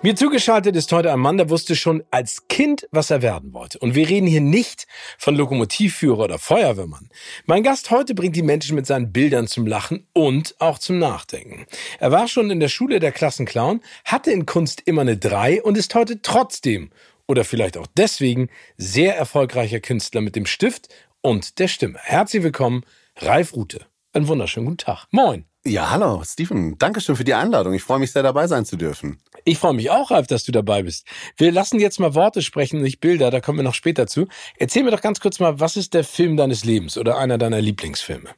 Mir zugeschaltet ist heute ein Mann, der wusste schon als Kind, was er werden wollte. Und wir reden hier nicht von Lokomotivführer oder Feuerwehrmann. Mein Gast heute bringt die Menschen mit seinen Bildern zum Lachen und auch zum Nachdenken. Er war schon in der Schule der Klassenclown, hatte in Kunst immer eine Drei und ist heute trotzdem oder vielleicht auch deswegen sehr erfolgreicher Künstler mit dem Stift und der Stimme. Herzlich willkommen, Ralf Rute. Einen wunderschönen guten Tag. Moin. Ja, hallo, Steven. Dankeschön für die Einladung. Ich freue mich sehr, dabei sein zu dürfen. Ich freue mich auch, Ralf, dass du dabei bist. Wir lassen jetzt mal Worte sprechen, nicht Bilder, da kommen wir noch später zu. Erzähl mir doch ganz kurz mal, was ist der Film deines Lebens oder einer deiner Lieblingsfilme?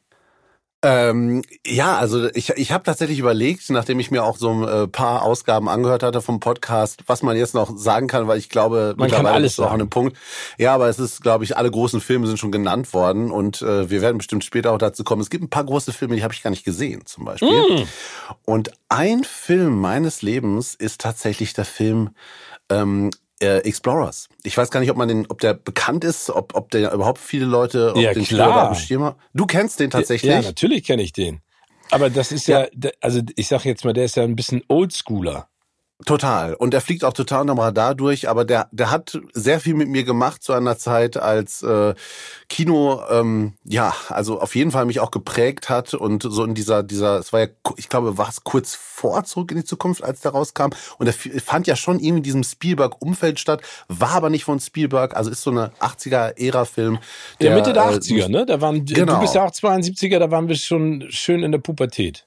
Ähm, ja, also ich, ich habe tatsächlich überlegt, nachdem ich mir auch so ein äh, paar Ausgaben angehört hatte vom Podcast, was man jetzt noch sagen kann, weil ich glaube, man kann alles ist auch an einem Punkt. Ja, aber es ist, glaube ich, alle großen Filme sind schon genannt worden und äh, wir werden bestimmt später auch dazu kommen. Es gibt ein paar große Filme, die habe ich gar nicht gesehen, zum Beispiel. Mm. Und ein Film meines Lebens ist tatsächlich der Film ähm, äh, Explorers. Ich weiß gar nicht, ob man den, ob der bekannt ist, ob, ob der überhaupt viele Leute ja, den klar. Schirm Du kennst den tatsächlich? Ja, natürlich kenne ich den. Aber das ist ja, ja also ich sag jetzt mal, der ist ja ein bisschen Oldschooler. Total. Und er fliegt auch total unterm Radar durch, aber der, der hat sehr viel mit mir gemacht zu einer Zeit, als äh, Kino, ähm, ja, also auf jeden Fall mich auch geprägt hat und so in dieser, dieser, es war ja, ich glaube, war es kurz vor Zurück in die Zukunft, als der rauskam. Und er fand ja schon irgendwie in diesem Spielberg-Umfeld statt, war aber nicht von Spielberg, also ist so eine 80er-Ära-Film. Ja, Mitte der 80er, äh, ne? Da waren, genau. du bist ja auch 72er, da waren wir schon schön in der Pubertät.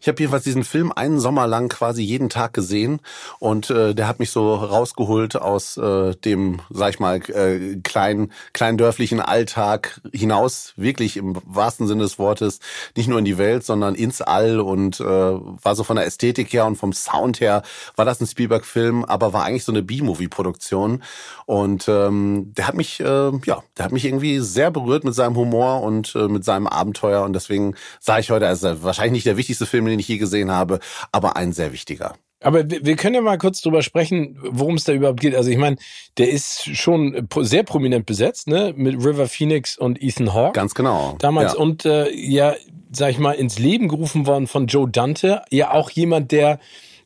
Ich habe jedenfalls diesen Film einen Sommer lang quasi jeden Tag gesehen und äh, der hat mich so rausgeholt aus äh, dem, sag ich mal, äh, kleinen, kleindörflichen Alltag hinaus, wirklich im wahrsten Sinne des Wortes, nicht nur in die Welt, sondern ins All und äh, war so von der Ästhetik her und vom Sound her war das ein Spielberg-Film, aber war eigentlich so eine B-Movie-Produktion. Und ähm, der hat mich, äh, ja, der hat mich irgendwie sehr berührt mit seinem Humor und äh, mit seinem Abenteuer. Und deswegen sage ich heute, ist wahrscheinlich nicht der wichtigste Film, den ich je gesehen habe, aber ein sehr wichtiger. Aber wir können ja mal kurz drüber sprechen, worum es da überhaupt geht. Also ich meine, der ist schon sehr prominent besetzt, ne? Mit River Phoenix und Ethan Hawke. Ganz genau. Damals ja. und äh, ja, sag ich mal, ins Leben gerufen worden von Joe Dante. Ja, auch jemand, der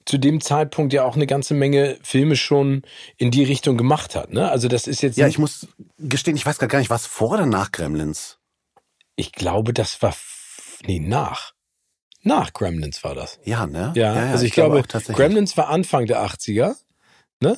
zu dem Zeitpunkt ja auch eine ganze Menge Filme schon in die Richtung gemacht hat. Ne? Also das ist jetzt. Ja, ich muss gestehen, ich weiß gar nicht, was vor oder nach Gremlins? Ich glaube, das war nee nach. Nach Gremlins war das. Ja, ne? Ja, ja, ja also ich, ich glaube, glaube Gremlins war Anfang der 80er, ne?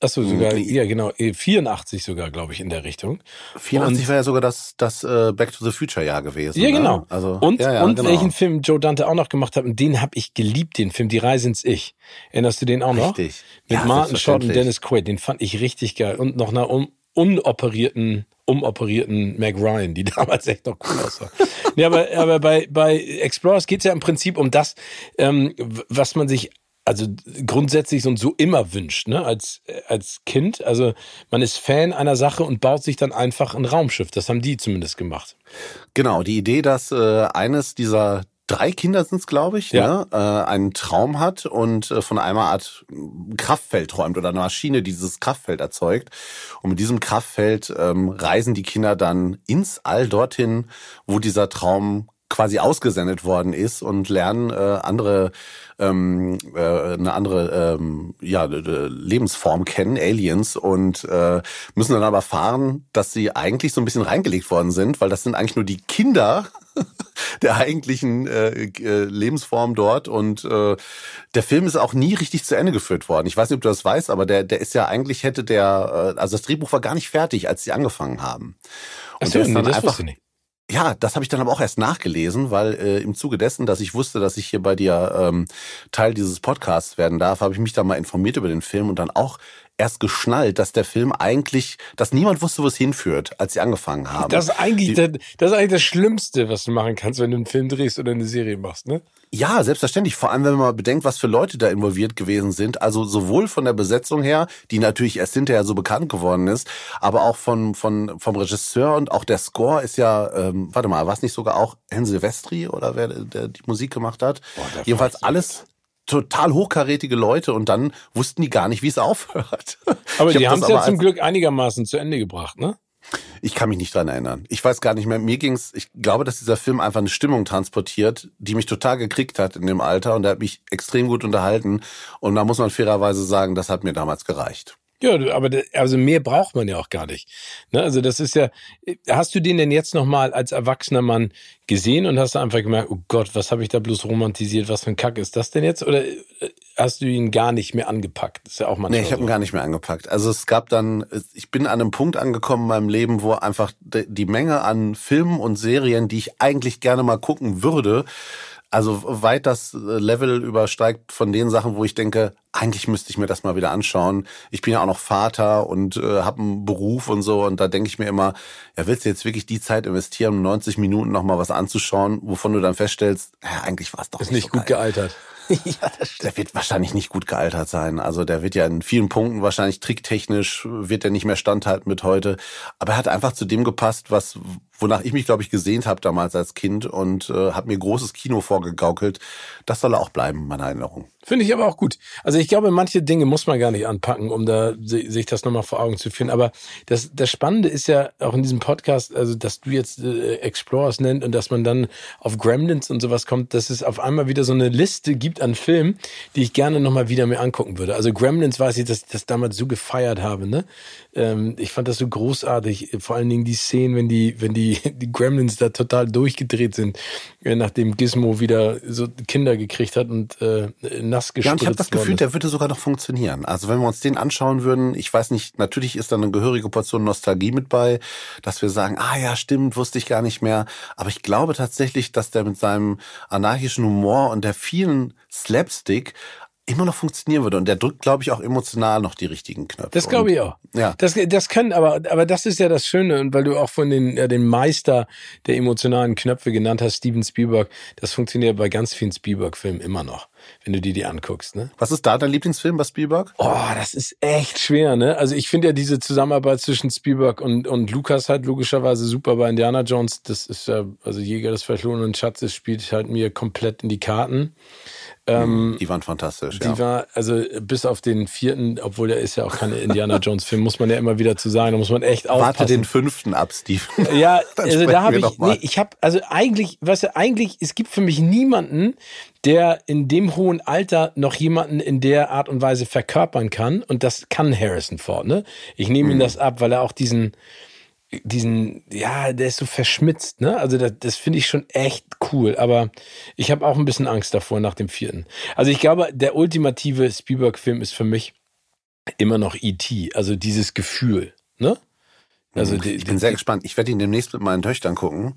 Achso, hm, sogar, ja genau, 84 eh, sogar, glaube ich, in der Richtung. 84 und, war ja sogar das, das äh, Back to the Future Jahr gewesen. Ja, ne? genau. Ne? Also, und ja, ja, und genau. welchen Film Joe Dante auch noch gemacht hat, und den habe ich geliebt, den Film, Die Reise ins Ich. Erinnerst du den auch noch? Richtig. Mit ja, Martin Short und Dennis Quaid, den fand ich richtig geil. Und noch einer un unoperierten umoperierten Mac Ryan, die damals echt noch cool aussah. ja, aber, aber bei, bei Explorers geht es ja im Prinzip um das, ähm, was man sich also grundsätzlich und so immer wünscht, ne, als, als Kind. Also man ist Fan einer Sache und baut sich dann einfach ein Raumschiff. Das haben die zumindest gemacht. Genau, die Idee, dass äh, eines dieser drei Kinder sind es, glaube ich, ja. ne, äh, einen Traum hat und äh, von einer Art Kraftfeld träumt oder einer Maschine, die dieses Kraftfeld erzeugt. Und mit diesem Kraftfeld ähm, reisen die Kinder dann ins All dorthin, wo dieser Traum quasi ausgesendet worden ist und lernen äh, andere ähm, äh, eine andere ähm, ja, Lebensform kennen, Aliens, und äh, müssen dann aber erfahren, dass sie eigentlich so ein bisschen reingelegt worden sind, weil das sind eigentlich nur die Kinder der eigentlichen äh, äh, Lebensform dort und äh, der Film ist auch nie richtig zu Ende geführt worden. Ich weiß nicht, ob du das weißt, aber der der ist ja eigentlich hätte der äh, also das Drehbuch war gar nicht fertig, als sie angefangen haben. Und so, nee, das einfach, nicht. Ja, das habe ich dann aber auch erst nachgelesen, weil äh, im Zuge dessen, dass ich wusste, dass ich hier bei dir ähm, Teil dieses Podcasts werden darf, habe ich mich da mal informiert über den Film und dann auch erst geschnallt, dass der Film eigentlich, dass niemand wusste, wo es hinführt, als sie angefangen haben. Das ist eigentlich, Die, das, das ist eigentlich das Schlimmste, was du machen kannst, wenn du einen Film drehst oder eine Serie machst, ne? Ja, selbstverständlich. Vor allem, wenn man mal bedenkt, was für Leute da involviert gewesen sind. Also sowohl von der Besetzung her, die natürlich erst hinterher so bekannt geworden ist, aber auch von, von, vom Regisseur und auch der Score ist ja, ähm, warte mal, war es nicht sogar auch Hen Silvestri oder wer der die Musik gemacht hat? Boah, Jedenfalls alles total hochkarätige Leute und dann wussten die gar nicht, wie es aufhört. Aber die haben es ja zum Glück einigermaßen zu Ende gebracht, ne? Ich kann mich nicht dran erinnern. Ich weiß gar nicht mehr. Mir ging's. Ich glaube, dass dieser Film einfach eine Stimmung transportiert, die mich total gekriegt hat in dem Alter und der hat mich extrem gut unterhalten. Und da muss man fairerweise sagen, das hat mir damals gereicht. Ja, aber also mehr braucht man ja auch gar nicht. Ne? Also das ist ja. Hast du den denn jetzt noch mal als erwachsener Mann gesehen und hast du einfach gemerkt, oh Gott, was habe ich da bloß romantisiert? Was für ein Kack ist das denn jetzt? Oder äh, hast du ihn gar nicht mehr angepackt? Das ist ja auch manchmal. Nee, ich habe ihn gar nicht mehr angepackt. Also es gab dann, ich bin an einem Punkt angekommen in meinem Leben, wo einfach die Menge an Filmen und Serien, die ich eigentlich gerne mal gucken würde, also weit das Level übersteigt von den Sachen, wo ich denke, eigentlich müsste ich mir das mal wieder anschauen. Ich bin ja auch noch Vater und äh, habe einen Beruf und so und da denke ich mir immer, ja, willst du jetzt wirklich die Zeit investieren, um 90 Minuten noch mal was anzuschauen, wovon du dann feststellst, ja, eigentlich war es doch ist nicht, nicht so gut geil. gealtert. ja, der wird wahrscheinlich nicht gut gealtert sein. Also der wird ja in vielen Punkten wahrscheinlich tricktechnisch wird er nicht mehr standhalten mit heute. Aber er hat einfach zu dem gepasst, was wonach ich mich, glaube ich, gesehnt habe damals als Kind und äh, hat mir großes Kino vorgegaukelt. Das soll auch bleiben, in meiner Erinnerung. Finde ich aber auch gut. Also ich glaube, manche Dinge muss man gar nicht anpacken, um da sich das nochmal vor Augen zu führen. Aber das, das Spannende ist ja auch in diesem Podcast, also dass du jetzt äh, Explorers nennt und dass man dann auf Gremlins und sowas kommt, dass es auf einmal wieder so eine Liste gibt an Filmen, die ich gerne nochmal wieder mir angucken würde. Also Gremlins weiß ich, dass ich das damals so gefeiert habe. Ne? Ähm, ich fand das so großartig. Vor allen Dingen die Szenen, wenn die, wenn die, die Gremlins da total durchgedreht sind, äh, nachdem Gizmo wieder so Kinder gekriegt hat und äh, nass gespritzt Ja, und ich habe das Gefühl, der würde sogar noch funktionieren. Also wenn wir uns den anschauen würden, ich weiß nicht, natürlich ist da eine gehörige Portion Nostalgie mit bei, dass wir sagen, ah ja, stimmt, wusste ich gar nicht mehr. Aber ich glaube tatsächlich, dass der mit seinem anarchischen Humor und der vielen Slapstick immer noch funktionieren würde. Und der drückt, glaube ich, auch emotional noch die richtigen Knöpfe. Das glaube ich auch. Ja. Das, das können, aber, aber das ist ja das Schöne. Und weil du auch von den, ja, den Meister der emotionalen Knöpfe genannt hast, Steven Spielberg, das funktioniert bei ganz vielen Spielberg-Filmen immer noch, wenn du dir die anguckst. Ne? Was ist da dein Lieblingsfilm bei Spielberg? Oh, das ist echt schwer, ne? Also ich finde ja diese Zusammenarbeit zwischen Spielberg und, und Lukas halt logischerweise super bei Indiana Jones. Das ist ja, also Jäger des verschlungenen Schatzes spielt halt mir komplett in die Karten. Ähm, mhm. die waren fantastisch. Die ja. war, also bis auf den vierten, obwohl der ist ja auch keine Indiana Jones Film, muss man ja immer wieder zu sagen, da muss man echt aufpassen. Warte den fünften ab, Steve. Ja, also da habe ich, nee, ich habe, also eigentlich, weißt du, eigentlich, es gibt für mich niemanden, der in dem hohen Alter noch jemanden in der Art und Weise verkörpern kann und das kann Harrison Ford, ne? Ich nehme mhm. ihm das ab, weil er auch diesen, diesen, ja, der ist so verschmitzt, ne? Also das, das finde ich schon echt cool, aber ich habe auch ein bisschen Angst davor nach dem vierten. Also ich glaube, der ultimative Spielberg-Film ist für mich immer noch E.T., also dieses Gefühl, ne? Also die, ich bin die, sehr gespannt. Ich werde ihn demnächst mit meinen Töchtern gucken.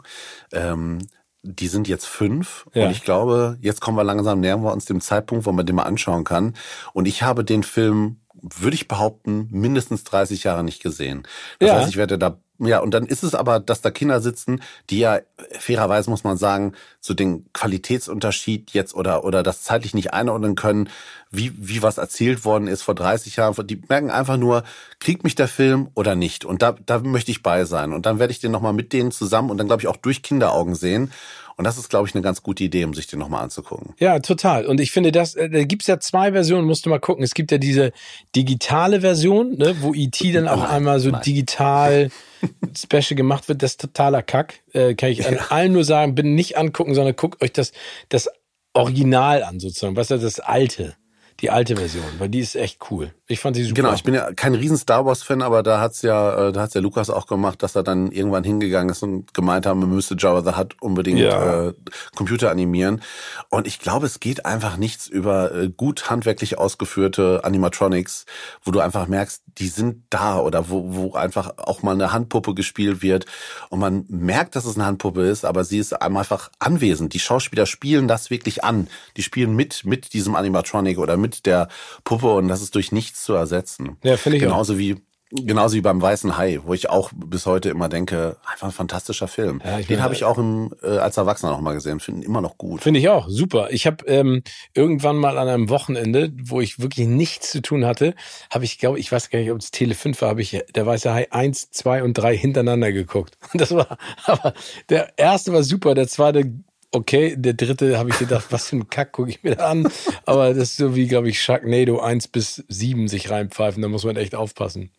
Ähm, die sind jetzt fünf ja. und ich glaube, jetzt kommen wir langsam, nähern wir uns dem Zeitpunkt, wo man den mal anschauen kann. Und ich habe den Film, würde ich behaupten, mindestens 30 Jahre nicht gesehen. Das ja. heißt, ich werde da ja, und dann ist es aber, dass da Kinder sitzen, die ja fairerweise muss man sagen, so den Qualitätsunterschied jetzt oder oder das zeitlich nicht einordnen können, wie wie was erzählt worden ist vor 30 Jahren. Die merken einfach nur, kriegt mich der Film oder nicht? Und da da möchte ich bei sein. Und dann werde ich den nochmal mit denen zusammen und dann glaube ich auch durch Kinderaugen sehen. Und das ist, glaube ich, eine ganz gute Idee, um sich den nochmal anzugucken. Ja, total. Und ich finde, das, äh, da gibt's ja zwei Versionen, musst du mal gucken. Es gibt ja diese digitale Version, ne, wo E.T. dann auch nein, einmal so nein. digital Special gemacht wird. Das ist totaler Kack. Äh, kann ich an allen nur sagen, bitte nicht angucken, sondern guckt euch das, das Original an, sozusagen. Was ist das alte? Die alte Version, weil die ist echt cool. Ich fand sie super. Genau, ich bin ja kein riesen Star Wars Fan, aber da hat's ja, äh, da hat's ja Lukas auch gemacht, dass er dann irgendwann hingegangen ist und gemeint haben, man müsste Jabba the Hutt unbedingt ja. äh, Computer animieren. Und ich glaube, es geht einfach nichts über äh, gut handwerklich ausgeführte Animatronics, wo du einfach merkst, die sind da oder wo, wo einfach auch mal eine Handpuppe gespielt wird und man merkt, dass es eine Handpuppe ist, aber sie ist einfach anwesend. Die Schauspieler spielen das wirklich an. Die spielen mit mit diesem Animatronic oder mit der Puppe und das ist durch nichts zu ersetzen. Ja, finde ich Genauso auch. wie Genauso wie beim Weißen Hai, wo ich auch bis heute immer denke, einfach ein fantastischer Film. Ja, Den habe ich auch im, äh, als Erwachsener noch mal gesehen, finde immer noch gut. Finde ich auch, super. Ich habe ähm, irgendwann mal an einem Wochenende, wo ich wirklich nichts zu tun hatte, habe ich, glaube ich, weiß gar nicht, ob es Tele 5 war, habe ich der Weiße Hai 1, 2 und 3 hintereinander geguckt. Das war, aber der erste war super, der zweite okay. Der dritte habe ich gedacht, was für ein Kack gucke ich mir da an. Aber das ist so wie, glaube ich, Sharknado 1 bis 7 sich reinpfeifen. Da muss man echt aufpassen.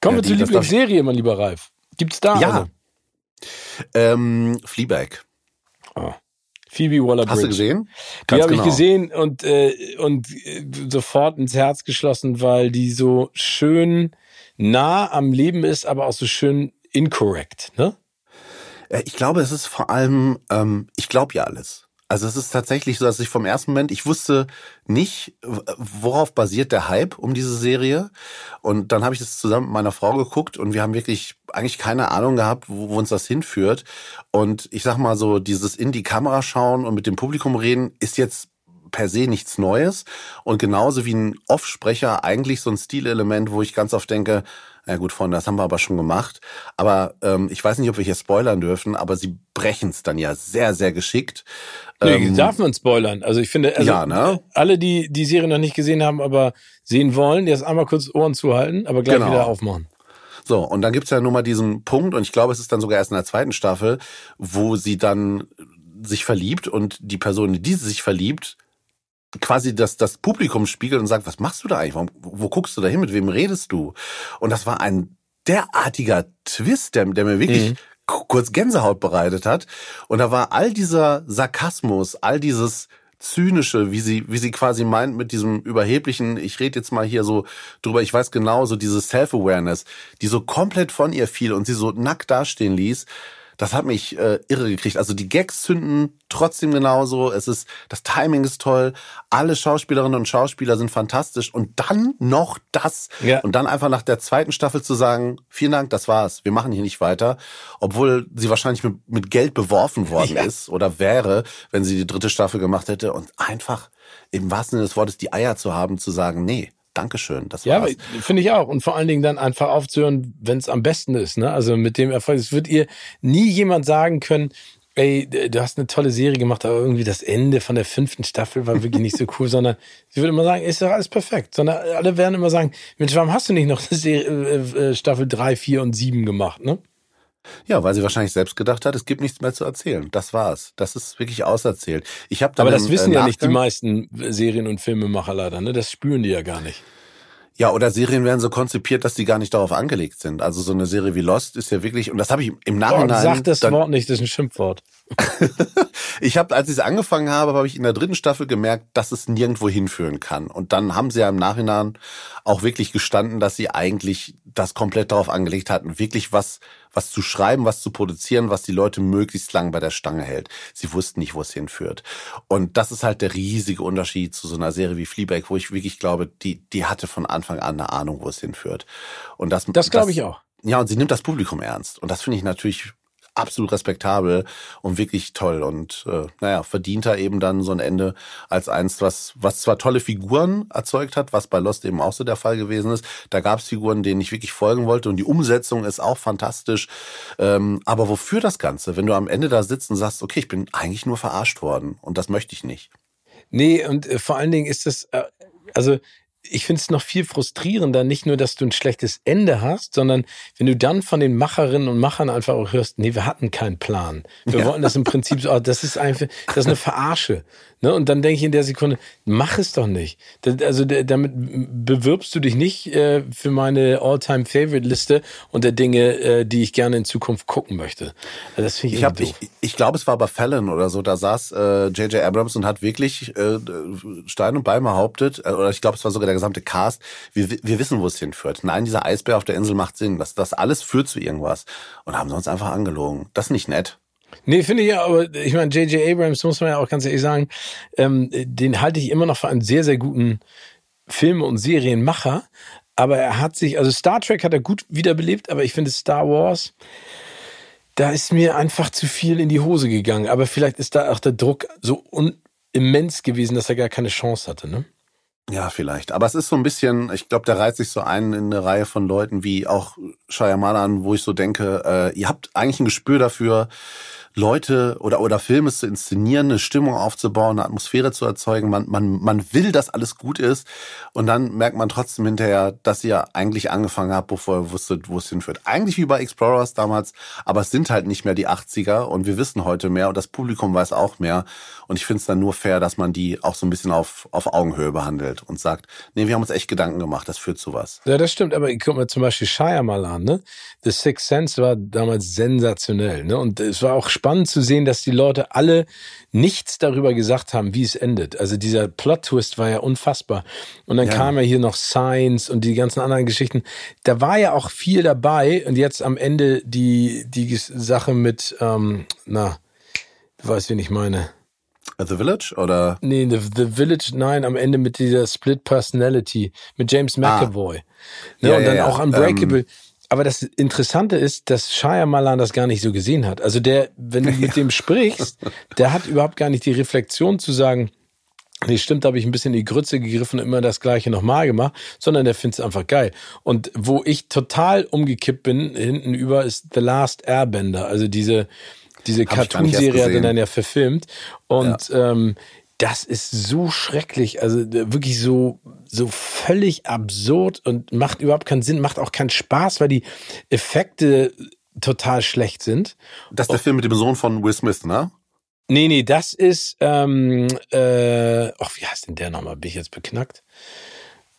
Kommen ja, wir zur Lieblingsserie, mein lieber Ralf. Gibt's da ja. eine? Ähm, Fleabag. Oh. Phoebe Waller-Bridge. Hast du gesehen? Ganz die habe genau. ich gesehen und, äh, und äh, sofort ins Herz geschlossen, weil die so schön nah am Leben ist, aber auch so schön incorrect, ne? Äh, ich glaube, es ist vor allem, ähm, ich glaube ja alles. Also es ist tatsächlich so, dass ich vom ersten Moment, ich wusste nicht, worauf basiert der Hype um diese Serie. Und dann habe ich das zusammen mit meiner Frau geguckt und wir haben wirklich eigentlich keine Ahnung gehabt, wo, wo uns das hinführt. Und ich sag mal so, dieses in die Kamera schauen und mit dem Publikum reden ist jetzt per se nichts Neues. Und genauso wie ein Offsprecher eigentlich so ein Stilelement, wo ich ganz oft denke, ja gut, Freunde, das haben wir aber schon gemacht. Aber ähm, ich weiß nicht, ob wir hier spoilern dürfen, aber sie brechen es dann ja sehr, sehr geschickt. Nee, ähm, darf man spoilern. Also ich finde, also ja, ne? alle, die die Serie noch nicht gesehen haben, aber sehen wollen, jetzt einmal kurz Ohren zuhalten, aber gleich genau. wieder aufmachen. So, und dann gibt's ja nun mal diesen Punkt, und ich glaube, es ist dann sogar erst in der zweiten Staffel, wo sie dann sich verliebt und die Person, die sich verliebt, quasi das, das Publikum spiegelt und sagt, was machst du da eigentlich? Warum, wo guckst du da hin? Mit wem redest du? Und das war ein derartiger Twist, der, der mir wirklich mhm. kurz Gänsehaut bereitet hat. Und da war all dieser Sarkasmus, all dieses zynische, wie sie, wie sie quasi meint mit diesem überheblichen, ich rede jetzt mal hier so drüber, ich weiß genau, so diese Self-Awareness, die so komplett von ihr fiel und sie so nackt dastehen ließ das hat mich äh, irre gekriegt. Also die Gags zünden trotzdem genauso. Es ist, das Timing ist toll. Alle Schauspielerinnen und Schauspieler sind fantastisch. Und dann noch das. Ja. Und dann einfach nach der zweiten Staffel zu sagen, vielen Dank, das war's. Wir machen hier nicht weiter. Obwohl sie wahrscheinlich mit, mit Geld beworfen worden ja. ist oder wäre, wenn sie die dritte Staffel gemacht hätte. Und einfach im wahrsten Sinne des Wortes die Eier zu haben, zu sagen, nee, Dankeschön. Das ja, finde ich auch. Und vor allen Dingen dann einfach aufzuhören, wenn es am besten ist. Ne? Also mit dem Erfolg. Es wird ihr nie jemand sagen können, ey, du hast eine tolle Serie gemacht, aber irgendwie das Ende von der fünften Staffel war wirklich nicht so cool, sondern sie würde immer sagen, ist doch alles perfekt. Sondern alle werden immer sagen, Mensch, warum hast du nicht noch Serie, äh, äh, Staffel drei, vier und sieben gemacht, ne? Ja, weil sie wahrscheinlich selbst gedacht hat, es gibt nichts mehr zu erzählen. Das war's. Das ist wirklich auserzählt. Ich habe Aber das im, wissen äh, ja nicht die meisten Serien- und Filmemacher leider, ne? Das spüren die ja gar nicht. Ja, oder Serien werden so konzipiert, dass die gar nicht darauf angelegt sind. Also so eine Serie wie Lost ist ja wirklich, und das habe ich im Nachhinein. Oh, sag das dann, Wort nicht, das ist ein Schimpfwort. ich habe, als ich es angefangen habe, habe ich in der dritten Staffel gemerkt, dass es nirgendwo hinführen kann. Und dann haben sie ja im Nachhinein auch wirklich gestanden, dass sie eigentlich das komplett darauf angelegt hatten, wirklich was was zu schreiben, was zu produzieren, was die Leute möglichst lang bei der Stange hält. Sie wussten nicht, wo es hinführt. Und das ist halt der riesige Unterschied zu so einer Serie wie Fleabag, wo ich wirklich glaube, die, die hatte von Anfang an eine Ahnung, wo es hinführt. Und das, das glaube ich auch. Ja, und sie nimmt das Publikum ernst. Und das finde ich natürlich absolut respektabel und wirklich toll und äh, naja, verdient er eben dann so ein Ende als eins, was, was zwar tolle Figuren erzeugt hat, was bei Lost eben auch so der Fall gewesen ist. Da gab es Figuren, denen ich wirklich folgen wollte und die Umsetzung ist auch fantastisch. Ähm, aber wofür das Ganze, wenn du am Ende da sitzt und sagst, okay, ich bin eigentlich nur verarscht worden und das möchte ich nicht. Nee, und äh, vor allen Dingen ist das, äh, also ich finde es noch viel frustrierender, nicht nur, dass du ein schlechtes Ende hast, sondern wenn du dann von den Macherinnen und Machern einfach auch hörst, nee, wir hatten keinen Plan. Wir ja. wollten das im Prinzip so, oh, das ist einfach, das ist eine Verarsche. Ne? Und dann denke ich in der Sekunde, mach es doch nicht. Das, also damit bewirbst du dich nicht äh, für meine All-Time-Favorite-Liste und der Dinge, äh, die ich gerne in Zukunft gucken möchte. Also das finde ich Ich, hab, ich, ich glaube, es war bei Fallon oder so, da saß J.J. Äh, Abrams und hat wirklich äh, Stein und Bein behauptet, äh, oder ich glaube, es war sogar der gesamte Cast, wir, wir wissen, wo es hinführt. Nein, dieser Eisbär auf der Insel macht Sinn. Das, das alles führt zu irgendwas. Und haben sie uns einfach angelogen. Das ist nicht nett. Nee, finde ich ja, aber ich meine, J.J. Abrams, muss man ja auch ganz ehrlich sagen, ähm, den halte ich immer noch für einen sehr, sehr guten Film- und Serienmacher. Aber er hat sich, also Star Trek hat er gut wiederbelebt, aber ich finde Star Wars, da ist mir einfach zu viel in die Hose gegangen. Aber vielleicht ist da auch der Druck so immens gewesen, dass er gar keine Chance hatte, ne? Ja, vielleicht. Aber es ist so ein bisschen, ich glaube, der reiht sich so ein in eine Reihe von Leuten wie auch Shyamalan, wo ich so denke, äh, ihr habt eigentlich ein Gespür dafür, Leute oder, oder Filme zu inszenieren, eine Stimmung aufzubauen, eine Atmosphäre zu erzeugen. Man, man, man will, dass alles gut ist. Und dann merkt man trotzdem hinterher, dass ihr eigentlich angefangen habt, bevor ihr wusstet, wo es hinführt. Eigentlich wie bei Explorers damals, aber es sind halt nicht mehr die 80er und wir wissen heute mehr und das Publikum weiß auch mehr. Und ich finde es dann nur fair, dass man die auch so ein bisschen auf, auf Augenhöhe behandelt und sagt, nee, wir haben uns echt Gedanken gemacht, das führt zu was. Ja, das stimmt, aber ich guck mal zum Beispiel Shire mal an, ne? The Sixth Sense war damals sensationell, ne? Und es war auch spannend zu sehen, dass die Leute alle nichts darüber gesagt haben, wie es endet. Also dieser Plot-Twist war ja unfassbar. Und dann ja. kam ja hier noch Science und die ganzen anderen Geschichten. Da war ja auch viel dabei. Und jetzt am Ende die, die Sache mit, ähm, na, du weißt, wen ich meine. The Village oder? Nee, The, The Village, nein, am Ende mit dieser Split Personality, mit James ah. McAvoy. Ah. Ne, ja, und dann ja, auch Unbreakable. Ähm, aber das Interessante ist, dass Shyamalan das gar nicht so gesehen hat. Also der, wenn du mit dem sprichst, der hat überhaupt gar nicht die Reflexion zu sagen, Nee, stimmt, da habe ich ein bisschen in die Grütze gegriffen und immer das Gleiche nochmal gemacht, sondern der findet es einfach geil. Und wo ich total umgekippt bin, hinten über, ist The Last Airbender. Also diese, diese Cartoon-Serie hat er dann ja verfilmt. Und ja. Ähm, das ist so schrecklich, also wirklich so, so völlig absurd und macht überhaupt keinen Sinn, macht auch keinen Spaß, weil die Effekte total schlecht sind. Das ist der Film mit dem Sohn von Will Smith, ne? Nee, nee, das ist, ähm, äh, ach, wie heißt denn der nochmal? Bin ich jetzt beknackt?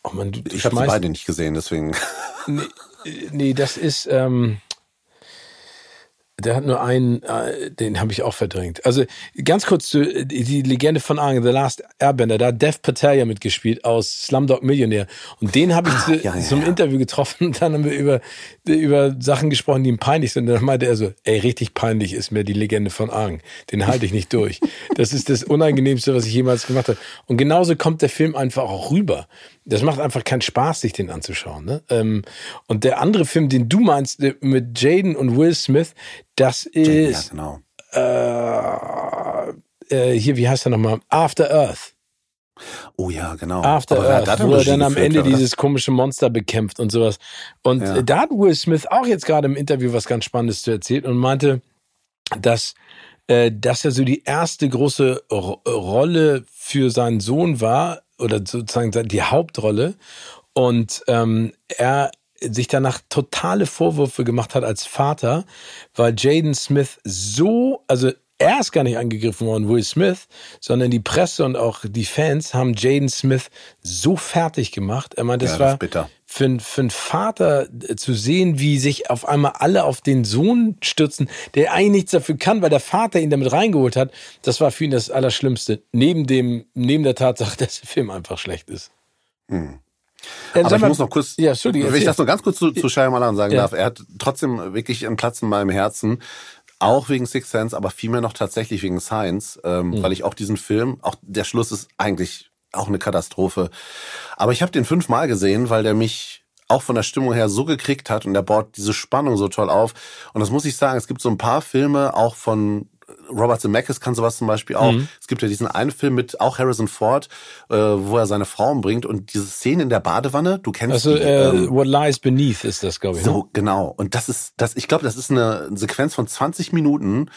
Oh man, du, du ich habe beide nicht gesehen, deswegen. Nee, nee das ist, ähm, der hat nur einen, äh, den habe ich auch verdrängt. Also ganz kurz zu die Legende von Aang, The Last Airbender, da hat Dev Patel ja mitgespielt aus Slumdog Millionär. Und den habe ich ah, zu, ja, ja, zum ja. Interview getroffen und dann haben wir über, über Sachen gesprochen, die ihm peinlich sind. Und dann meinte er so, ey, richtig peinlich ist mir die Legende von Aang. Den halte ich nicht durch. Das ist das Unangenehmste, was ich jemals gemacht habe. Und genauso kommt der Film einfach auch rüber. Das macht einfach keinen Spaß, sich den anzuschauen. Ne? Ähm, und der andere Film, den du meinst, mit Jaden und Will Smith, das ist. Ja, genau. Äh, äh, hier, wie heißt er nochmal? After Earth. Oh ja, genau. After Aber Earth, wo er dann am Ende oder? dieses komische Monster bekämpft und sowas. Und ja. da hat Will Smith auch jetzt gerade im Interview was ganz Spannendes zu erzählen und meinte, dass äh, dass er so die erste große Rolle für seinen Sohn war oder sozusagen die Hauptrolle und ähm, er sich danach totale Vorwürfe gemacht hat als Vater, weil Jaden Smith so, also er ist gar nicht angegriffen worden, Will Smith, sondern die Presse und auch die Fans haben Jaden Smith so fertig gemacht. Er meinte, ja, das war bitter. Für, für einen Vater zu sehen, wie sich auf einmal alle auf den Sohn stürzen, der eigentlich nichts dafür kann, weil der Vater ihn damit reingeholt hat. Das war für ihn das Allerschlimmste. Neben dem, neben der Tatsache, dass der Film einfach schlecht ist. Hm. Äh, Aber ich muss noch kurz, ja, wenn ich das noch ganz kurz zu, zu Shyamalan sagen ja. darf, er hat trotzdem wirklich einen Platz in meinem Herzen, auch wegen Six Sense, aber vielmehr noch tatsächlich wegen Science, ähm, mhm. weil ich auch diesen Film, auch der Schluss ist eigentlich auch eine Katastrophe. Aber ich habe den fünfmal gesehen, weil der mich auch von der Stimmung her so gekriegt hat und der baut diese Spannung so toll auf. Und das muss ich sagen, es gibt so ein paar Filme auch von Robert Zemeckis kann sowas zum Beispiel auch. Mhm. Es gibt ja diesen einen Film mit auch Harrison Ford, äh, wo er seine Frau umbringt und diese Szene in der Badewanne, du kennst also, die. Äh, ähm, What Lies Beneath ist das, glaube ich. So, ne? genau. Und das ist, das, ich glaube, das ist eine Sequenz von 20 Minuten,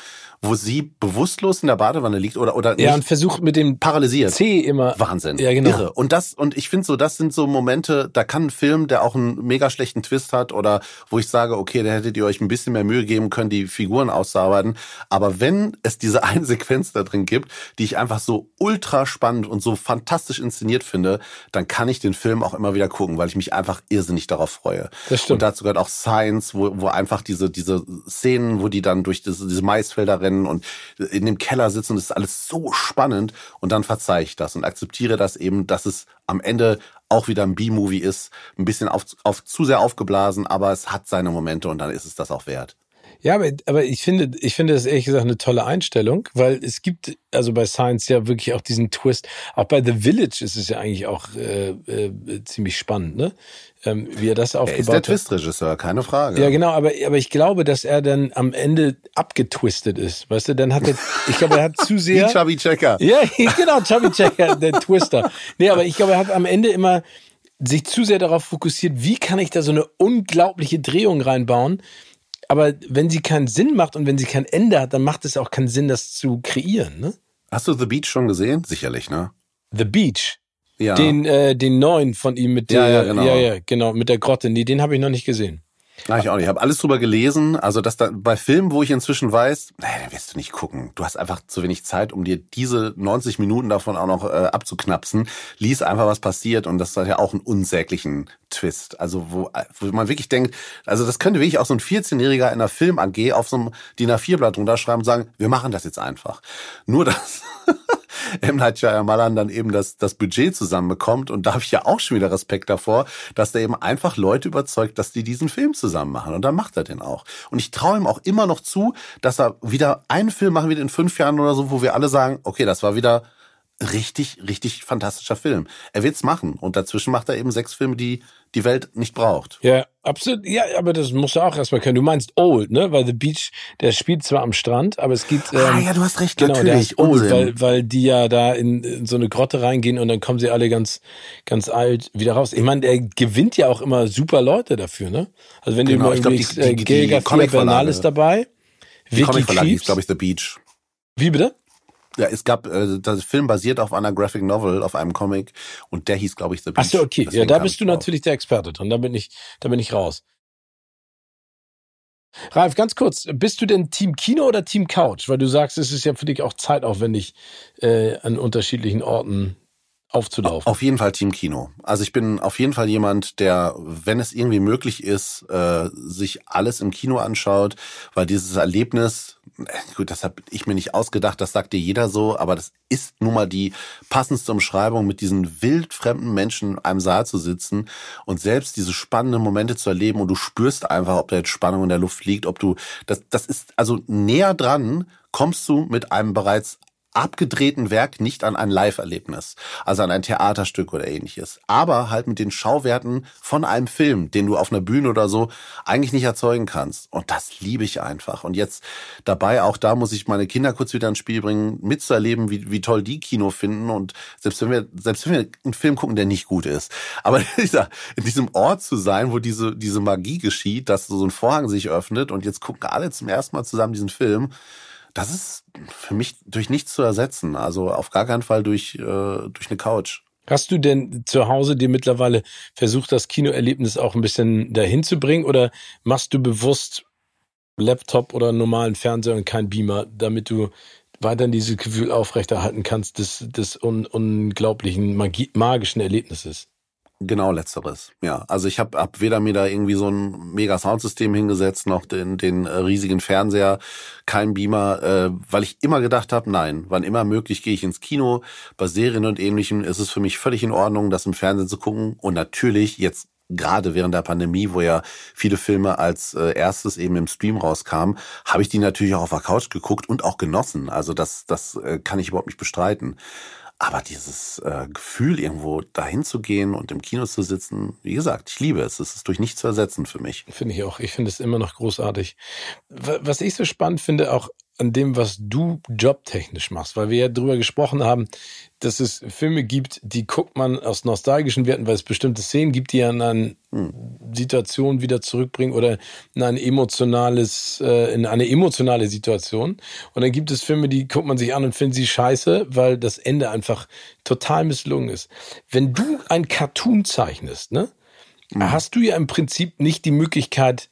wo sie bewusstlos in der Badewanne liegt oder oder ja und versucht mit dem paralysiert C immer Wahnsinn ja genau irre und das und ich finde so das sind so Momente da kann ein Film der auch einen mega schlechten Twist hat oder wo ich sage okay da hättet ihr euch ein bisschen mehr Mühe geben können die Figuren auszuarbeiten aber wenn es diese eine Sequenz da drin gibt die ich einfach so ultra spannend und so fantastisch inszeniert finde dann kann ich den Film auch immer wieder gucken weil ich mich einfach irrsinnig darauf freue das stimmt. und dazu gehört auch Science wo wo einfach diese diese Szenen wo die dann durch diese, diese Maisfelder rennen und in dem Keller sitzen und das ist alles so spannend und dann verzeih ich das und akzeptiere das eben, dass es am Ende auch wieder ein B-Movie ist, ein bisschen auf, auf zu sehr aufgeblasen, aber es hat seine Momente und dann ist es das auch wert. Ja, aber, aber ich finde, ich finde das ehrlich gesagt eine tolle Einstellung, weil es gibt also bei Science ja wirklich auch diesen Twist. Auch bei The Village ist es ja eigentlich auch äh, äh, ziemlich spannend, ne? Ähm, wie er das aufgebaut hat. Er ist der Twist-Regisseur, keine Frage. Ja, genau, aber, aber ich glaube, dass er dann am Ende abgetwistet ist. Weißt du, dann hat er, ich glaube, er hat zu sehr. Wie Chubby Checker. Ja, genau, Chubby Checker, der Twister. Nee, aber ich glaube, er hat am Ende immer sich zu sehr darauf fokussiert, wie kann ich da so eine unglaubliche Drehung reinbauen, aber wenn sie keinen Sinn macht und wenn sie kein Ende hat, dann macht es auch keinen Sinn, das zu kreieren, ne? Hast du The Beach schon gesehen? Sicherlich, ne? The Beach. Ja. Den, äh, den neuen von ihm mit der, ja, ja, genau. ja, ja, genau, mit der Grotte. Nee, den habe ich noch nicht gesehen. Ah, ich auch nicht. Ich habe alles drüber gelesen. Also, dass da bei Filmen, wo ich inzwischen weiß, nee, den wirst du nicht gucken. Du hast einfach zu wenig Zeit, um dir diese 90 Minuten davon auch noch äh, abzuknapsen. Lies einfach, was passiert. Und das hat ja auch einen unsäglichen Twist. Also, wo, wo man wirklich denkt, also das könnte wirklich auch so ein 14-Jähriger in einer Film AG auf so einem DIN A4-Blatt runterschreiben und sagen, wir machen das jetzt einfach. Nur das. M. Night Shyamalan dann eben das, das Budget zusammenbekommt. Und da habe ich ja auch schon wieder Respekt davor, dass der eben einfach Leute überzeugt, dass die diesen Film zusammen machen. Und dann macht er den auch. Und ich traue ihm auch immer noch zu, dass er wieder einen Film machen wird in fünf Jahren oder so, wo wir alle sagen, okay, das war wieder richtig, richtig fantastischer Film. Er wird's machen. Und dazwischen macht er eben sechs Filme, die die Welt nicht braucht. Ja, absolut. Ja, aber das musst du auch erstmal können. Du meinst Old, ne? Weil The Beach, der spielt zwar am Strand, aber es gibt. Ah, ähm, ah, ja, du hast recht, genau, natürlich. Der Old, weil, weil die ja da in, in, so eine Grotte reingehen und dann kommen sie alle ganz, ganz alt wieder raus. Ich meine, der gewinnt ja auch immer super Leute dafür, ne? Also wenn genau, du mal die, die, die Gael Bernal ist dabei. Die Vicky Comic-Verlag ist, glaube ich, The Beach. Wie bitte? Ja, es gab, äh, das Film basiert auf einer Graphic Novel, auf einem Comic und der hieß, glaube ich, The Beach. Ach so, okay. Deswegen ja, da bist du natürlich der Experte drin. Da bin ich, da bin ich raus. Ralf, ganz kurz, bist du denn Team Kino oder Team Couch? Weil du sagst, es ist ja für dich auch zeitaufwendig, äh, an unterschiedlichen Orten aufzulaufen. Auf jeden Fall Team Kino. Also ich bin auf jeden Fall jemand, der, wenn es irgendwie möglich ist, äh, sich alles im Kino anschaut, weil dieses Erlebnis, äh, gut, das habe ich mir nicht ausgedacht, das sagt dir jeder so, aber das ist nun mal die passendste Umschreibung, mit diesen wildfremden Menschen in einem Saal zu sitzen und selbst diese spannenden Momente zu erleben und du spürst einfach, ob da jetzt Spannung in der Luft liegt, ob du, das, das ist also näher dran, kommst du mit einem bereits abgedrehten Werk nicht an ein Live-Erlebnis, also an ein Theaterstück oder ähnliches, aber halt mit den Schauwerten von einem Film, den du auf einer Bühne oder so eigentlich nicht erzeugen kannst. Und das liebe ich einfach. Und jetzt dabei, auch da muss ich meine Kinder kurz wieder ins Spiel bringen, mitzuerleben, wie, wie toll die Kino finden. Und selbst wenn wir, selbst wenn wir einen Film gucken, der nicht gut ist, aber in diesem Ort zu sein, wo diese, diese Magie geschieht, dass so ein Vorhang sich öffnet und jetzt gucken alle zum ersten Mal zusammen diesen Film, das ist für mich durch nichts zu ersetzen. Also auf gar keinen Fall durch, äh, durch eine Couch. Hast du denn zu Hause dir mittlerweile versucht, das Kinoerlebnis auch ein bisschen dahin zu bringen oder machst du bewusst Laptop oder normalen Fernseher und kein Beamer, damit du weiterhin dieses Gefühl aufrechterhalten kannst des, des un, unglaublichen magischen Erlebnisses? Genau letzteres. Ja, also ich habe hab weder mir da irgendwie so ein mega Soundsystem hingesetzt, noch den, den äh, riesigen Fernseher, kein Beamer, äh, weil ich immer gedacht habe, nein, wann immer möglich gehe ich ins Kino. Bei Serien und ähnlichem ist es für mich völlig in Ordnung, das im Fernsehen zu gucken. Und natürlich jetzt gerade während der Pandemie, wo ja viele Filme als äh, erstes eben im Stream rauskamen, habe ich die natürlich auch auf der Couch geguckt und auch genossen. Also das, das äh, kann ich überhaupt nicht bestreiten. Aber dieses äh, Gefühl, irgendwo dahin zu gehen und im Kino zu sitzen, wie gesagt, ich liebe es. Es ist durch nichts zu ersetzen für mich. Finde ich auch. Ich finde es immer noch großartig. Was ich so spannend finde, auch an dem, was du jobtechnisch machst, weil wir ja drüber gesprochen haben, dass es Filme gibt, die guckt man aus nostalgischen Werten, weil es bestimmte Szenen gibt, die an eine hm. Situation wieder zurückbringen oder in ein emotionales, äh, in eine emotionale Situation. Und dann gibt es Filme, die guckt man sich an und findet sie scheiße, weil das Ende einfach total misslungen ist. Wenn du ein Cartoon zeichnest, ne, mhm. hast du ja im Prinzip nicht die Möglichkeit,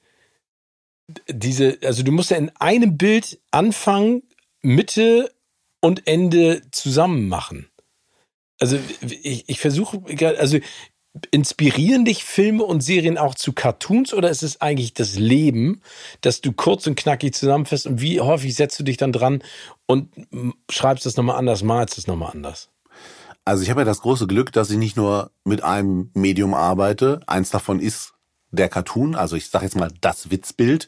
diese, also du musst ja in einem Bild Anfang, Mitte und Ende zusammen machen. Also ich, ich versuche, also inspirieren dich Filme und Serien auch zu Cartoons oder ist es eigentlich das Leben, dass du kurz und knackig zusammenfasst und wie häufig setzt du dich dann dran und schreibst das nochmal anders, malst es nochmal anders? Also ich habe ja das große Glück, dass ich nicht nur mit einem Medium arbeite. Eins davon ist der Cartoon, also ich sage jetzt mal das Witzbild,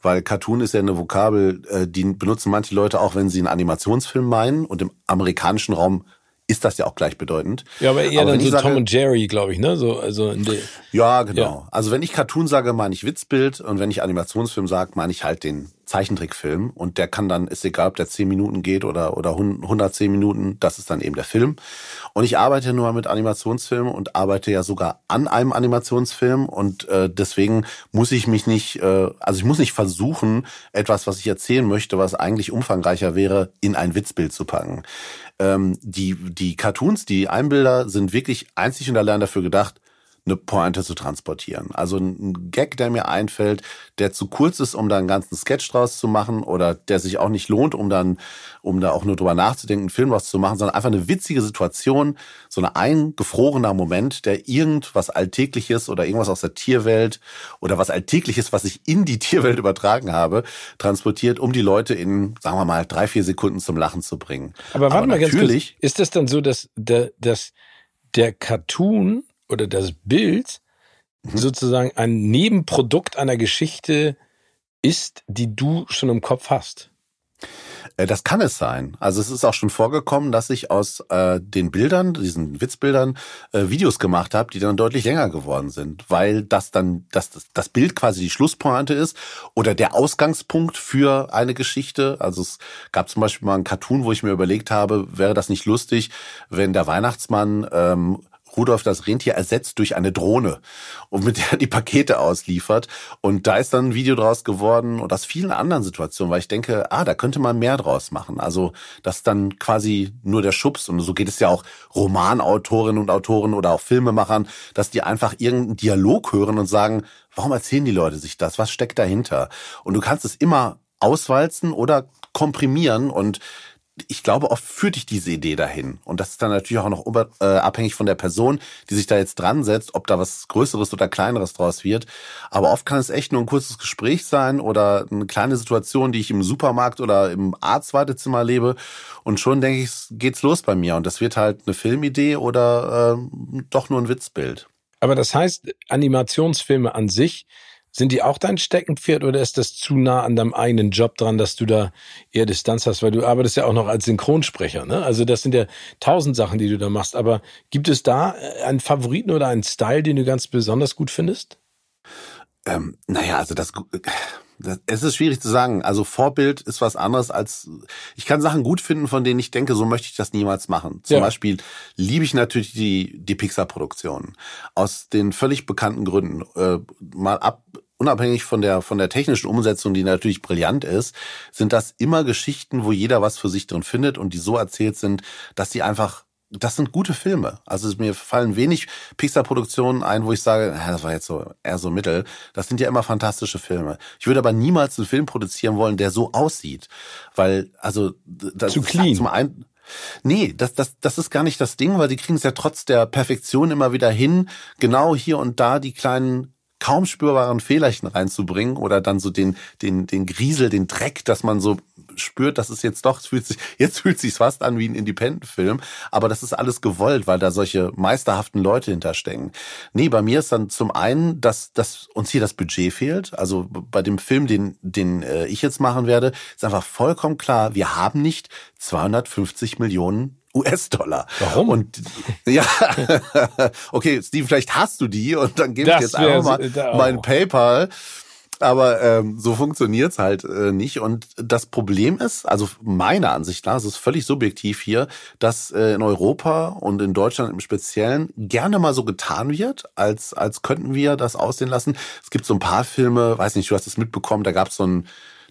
weil Cartoon ist ja eine Vokabel, äh, die benutzen manche Leute auch, wenn sie einen Animationsfilm meinen und im amerikanischen Raum ist das ja auch gleichbedeutend. Ja, aber eher aber dann so sage, Tom und Jerry, glaube ich, ne? So, also ja, genau. Ja. Also wenn ich Cartoon sage, meine ich Witzbild und wenn ich Animationsfilm sage, meine ich halt den Zeichentrickfilm und der kann dann, ist egal, ob der 10 Minuten geht oder, oder 110 Minuten, das ist dann eben der Film. Und ich arbeite nur mit Animationsfilmen und arbeite ja sogar an einem Animationsfilm und äh, deswegen muss ich mich nicht, äh, also ich muss nicht versuchen, etwas, was ich erzählen möchte, was eigentlich umfangreicher wäre, in ein Witzbild zu packen. Ähm, die, die Cartoons, die Einbilder sind wirklich einzig und allein dafür gedacht, eine Pointe zu transportieren. Also ein Gag, der mir einfällt, der zu kurz ist, um da einen ganzen Sketch draus zu machen oder der sich auch nicht lohnt, um dann, um da auch nur drüber nachzudenken, einen Film was zu machen, sondern einfach eine witzige Situation, so ein eingefrorener Moment, der irgendwas Alltägliches oder irgendwas aus der Tierwelt oder was Alltägliches, was ich in die Tierwelt übertragen habe, transportiert, um die Leute in, sagen wir mal, drei, vier Sekunden zum Lachen zu bringen. Aber warte Aber mal ganz kurz. Ist das dann so, dass der, dass der Cartoon oder das Bild mhm. sozusagen ein Nebenprodukt einer Geschichte ist, die du schon im Kopf hast. Äh, das kann es sein. Also es ist auch schon vorgekommen, dass ich aus äh, den Bildern, diesen Witzbildern, äh, Videos gemacht habe, die dann deutlich länger geworden sind, weil das dann das, das Bild quasi die Schlusspointe ist oder der Ausgangspunkt für eine Geschichte. Also es gab zum Beispiel mal einen Cartoon, wo ich mir überlegt habe, wäre das nicht lustig, wenn der Weihnachtsmann ähm, Rudolf das Rentier ersetzt durch eine Drohne und mit der die Pakete ausliefert. Und da ist dann ein Video draus geworden und aus vielen anderen Situationen, weil ich denke, ah, da könnte man mehr draus machen. Also das ist dann quasi nur der Schubs und so geht es ja auch Romanautorinnen und Autoren oder auch Filmemachern, dass die einfach irgendeinen Dialog hören und sagen, warum erzählen die Leute sich das? Was steckt dahinter? Und du kannst es immer auswalzen oder komprimieren und ich glaube, oft führt dich diese Idee dahin. Und das ist dann natürlich auch noch äh, abhängig von der Person, die sich da jetzt dran setzt, ob da was Größeres oder Kleineres draus wird. Aber oft kann es echt nur ein kurzes Gespräch sein oder eine kleine Situation, die ich im Supermarkt oder im Arztwartezimmer lebe. Und schon denke ich, geht's los bei mir. Und das wird halt eine Filmidee oder äh, doch nur ein Witzbild. Aber das heißt, Animationsfilme an sich sind die auch dein Steckenpferd oder ist das zu nah an deinem eigenen Job dran, dass du da eher Distanz hast? Weil du arbeitest ja auch noch als Synchronsprecher, ne? Also das sind ja tausend Sachen, die du da machst. Aber gibt es da einen Favoriten oder einen Style, den du ganz besonders gut findest? Ähm, naja, also das, das, es ist schwierig zu sagen. Also Vorbild ist was anderes als, ich kann Sachen gut finden, von denen ich denke, so möchte ich das niemals machen. Zum ja. Beispiel liebe ich natürlich die, die Pixar-Produktionen. Aus den völlig bekannten Gründen. Äh, mal ab, unabhängig von der, von der technischen Umsetzung, die natürlich brillant ist, sind das immer Geschichten, wo jeder was für sich drin findet und die so erzählt sind, dass die einfach das sind gute Filme. Also mir fallen wenig Pixar-Produktionen ein, wo ich sage, das war jetzt so eher so mittel. Das sind ja immer fantastische Filme. Ich würde aber niemals einen Film produzieren wollen, der so aussieht, weil also das zu clean. Zum einen Nee, das, das, das ist gar nicht das Ding, weil die kriegen es ja trotz der Perfektion immer wieder hin, genau hier und da die kleinen kaum spürbaren Fehlerchen reinzubringen oder dann so den, den, den Griesel, den Dreck, dass man so spürt, dass es jetzt doch, fühlt sich, jetzt fühlt sich fast an wie ein Independent-Film, aber das ist alles gewollt, weil da solche meisterhaften Leute hinterstecken. Nee, bei mir ist dann zum einen, dass, dass uns hier das Budget fehlt. Also bei dem Film, den, den äh, ich jetzt machen werde, ist einfach vollkommen klar, wir haben nicht 250 Millionen US-Dollar. Warum? Und ja, okay, Steve, vielleicht hast du die und dann gebe ich jetzt einfach mal mein PayPal. Aber ähm, so funktioniert's halt äh, nicht. Und das Problem ist, also meiner Ansicht nach, es ist völlig subjektiv hier, dass äh, in Europa und in Deutschland im Speziellen gerne mal so getan wird, als, als könnten wir das aussehen lassen. Es gibt so ein paar Filme, weiß nicht, du hast es mitbekommen, da gab's so ein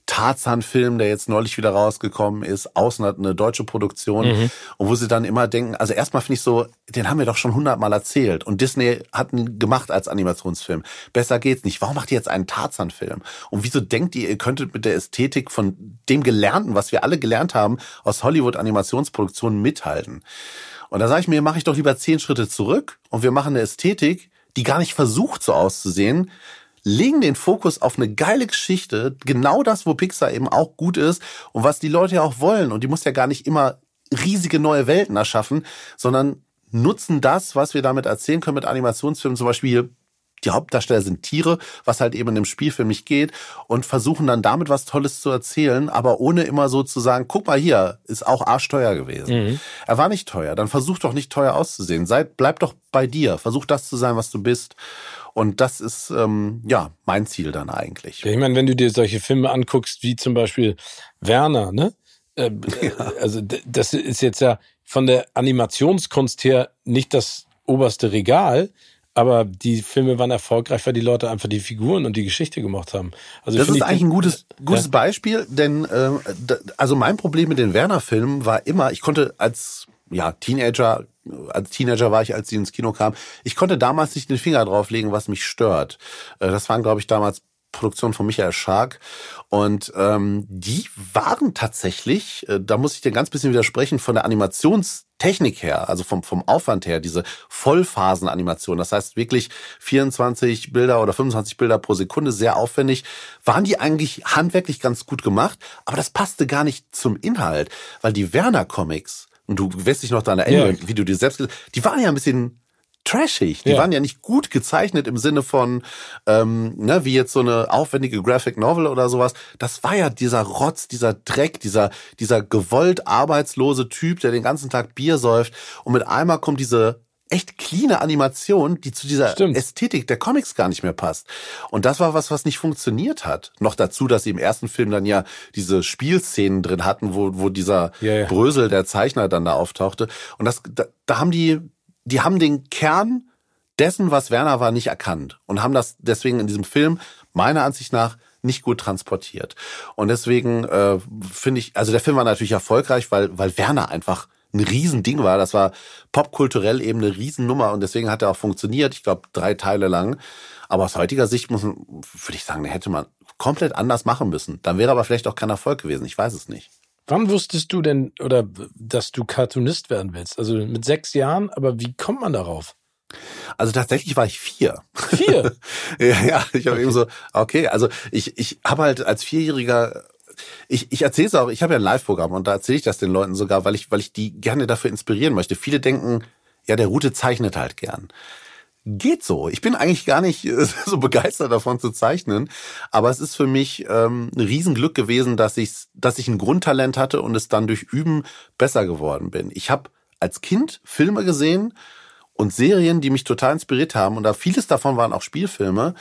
Tarzan-Film, der jetzt neulich wieder rausgekommen ist, außen hat eine deutsche Produktion mhm. und wo sie dann immer denken, also erstmal finde ich so, den haben wir doch schon hundertmal erzählt und Disney hat ihn gemacht als Animationsfilm. Besser geht's nicht. Warum macht ihr jetzt einen Tarzan-Film? Und wieso denkt ihr, ihr könntet mit der Ästhetik von dem Gelernten, was wir alle gelernt haben, aus Hollywood-Animationsproduktionen mithalten? Und da sage ich mir, mache ich doch lieber zehn Schritte zurück und wir machen eine Ästhetik, die gar nicht versucht so auszusehen, legen den Fokus auf eine geile Geschichte, genau das, wo Pixar eben auch gut ist und was die Leute ja auch wollen. Und die muss ja gar nicht immer riesige neue Welten erschaffen, sondern nutzen das, was wir damit erzählen können mit Animationsfilmen, zum Beispiel die Hauptdarsteller sind Tiere, was halt eben in dem Spielfilm nicht geht und versuchen dann damit was Tolles zu erzählen, aber ohne immer so zu sagen, guck mal hier, ist auch arschteuer gewesen. Mhm. Er war nicht teuer, dann versuch doch nicht teuer auszusehen. Sei, bleib doch bei dir, versuch das zu sein, was du bist und das ist ähm, ja mein Ziel dann eigentlich. Ja, ich meine, wenn du dir solche Filme anguckst, wie zum Beispiel Werner, ne? Äh, ja. Also das ist jetzt ja von der Animationskunst her nicht das oberste Regal, aber die Filme waren erfolgreich, weil die Leute einfach die Figuren und die Geschichte gemacht haben. Also das ist eigentlich ein gutes, gutes ja. Beispiel, denn äh, also mein Problem mit den Werner-Filmen war immer, ich konnte als ja, Teenager, als Teenager war ich, als sie ins Kino kam. Ich konnte damals nicht den Finger drauflegen, was mich stört. Äh, das waren, glaube ich, damals Produktionen von Michael Schark. Und ähm, die waren tatsächlich, äh, da muss ich dir ganz bisschen widersprechen, von der Animationstechnik her, also vom, vom Aufwand her, diese Vollphasenanimation, das heißt wirklich 24 Bilder oder 25 Bilder pro Sekunde, sehr aufwendig, waren die eigentlich handwerklich ganz gut gemacht, aber das passte gar nicht zum Inhalt, weil die Werner Comics und du wirst dich noch daran erinnern, ja. wie du dir selbst, die waren ja ein bisschen trashig. Die ja. waren ja nicht gut gezeichnet im Sinne von, ähm, ne, wie jetzt so eine aufwendige Graphic Novel oder sowas. Das war ja dieser Rotz, dieser Dreck, dieser, dieser gewollt arbeitslose Typ, der den ganzen Tag Bier säuft. Und mit einmal kommt diese echt cleane Animation, die zu dieser Stimmt. Ästhetik der Comics gar nicht mehr passt. Und das war was, was nicht funktioniert hat. Noch dazu, dass sie im ersten Film dann ja diese Spielszenen drin hatten, wo, wo dieser ja, ja. Brösel, der Zeichner, dann da auftauchte. Und das, da, da haben die, die haben den Kern dessen, was Werner war, nicht erkannt und haben das deswegen in diesem Film meiner Ansicht nach nicht gut transportiert. Und deswegen äh, finde ich, also der Film war natürlich erfolgreich, weil, weil Werner einfach ein Riesending war. Das war popkulturell eben eine Riesennummer und deswegen hat er auch funktioniert. Ich glaube, drei Teile lang. Aber aus heutiger Sicht muss, würde ich sagen, hätte man komplett anders machen müssen. Dann wäre aber vielleicht auch kein Erfolg gewesen. Ich weiß es nicht. Wann wusstest du denn, oder dass du Cartoonist werden willst? Also mit sechs Jahren, aber wie kommt man darauf? Also tatsächlich war ich vier. Vier? ja, ja, ich habe okay. eben so, okay, also ich, ich habe halt als Vierjähriger ich, ich erzähle es auch, ich habe ja ein Live-Programm und da erzähle ich das den Leuten sogar, weil ich, weil ich die gerne dafür inspirieren möchte. Viele denken, ja, der Rute zeichnet halt gern. Geht so. Ich bin eigentlich gar nicht so begeistert davon zu zeichnen, aber es ist für mich ähm, ein Riesenglück gewesen, dass ich, dass ich ein Grundtalent hatte und es dann durch Üben besser geworden bin. Ich habe als Kind Filme gesehen und Serien, die mich total inspiriert haben und da vieles davon waren auch Spielfilme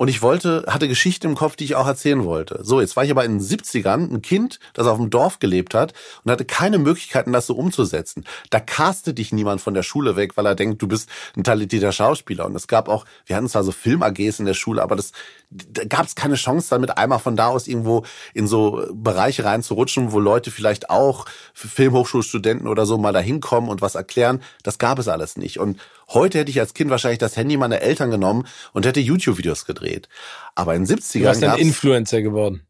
und ich wollte, hatte Geschichte im Kopf, die ich auch erzählen wollte. So, jetzt war ich aber in den 70ern ein Kind, das auf dem Dorf gelebt hat und hatte keine Möglichkeiten, das so umzusetzen. Da castet dich niemand von der Schule weg, weil er denkt, du bist ein talentierter Schauspieler. Und es gab auch, wir hatten zwar so Film-AGs in der Schule, aber das, da gab es keine Chance, damit einmal von da aus irgendwo in so Bereiche reinzurutschen, wo Leute vielleicht auch Filmhochschulstudenten oder so mal da hinkommen und was erklären. Das gab es alles nicht. Und heute hätte ich als Kind wahrscheinlich das Handy meiner Eltern genommen und hätte YouTube-Videos gedreht. Aber in den 70ern. Du bist ein Influencer geworden.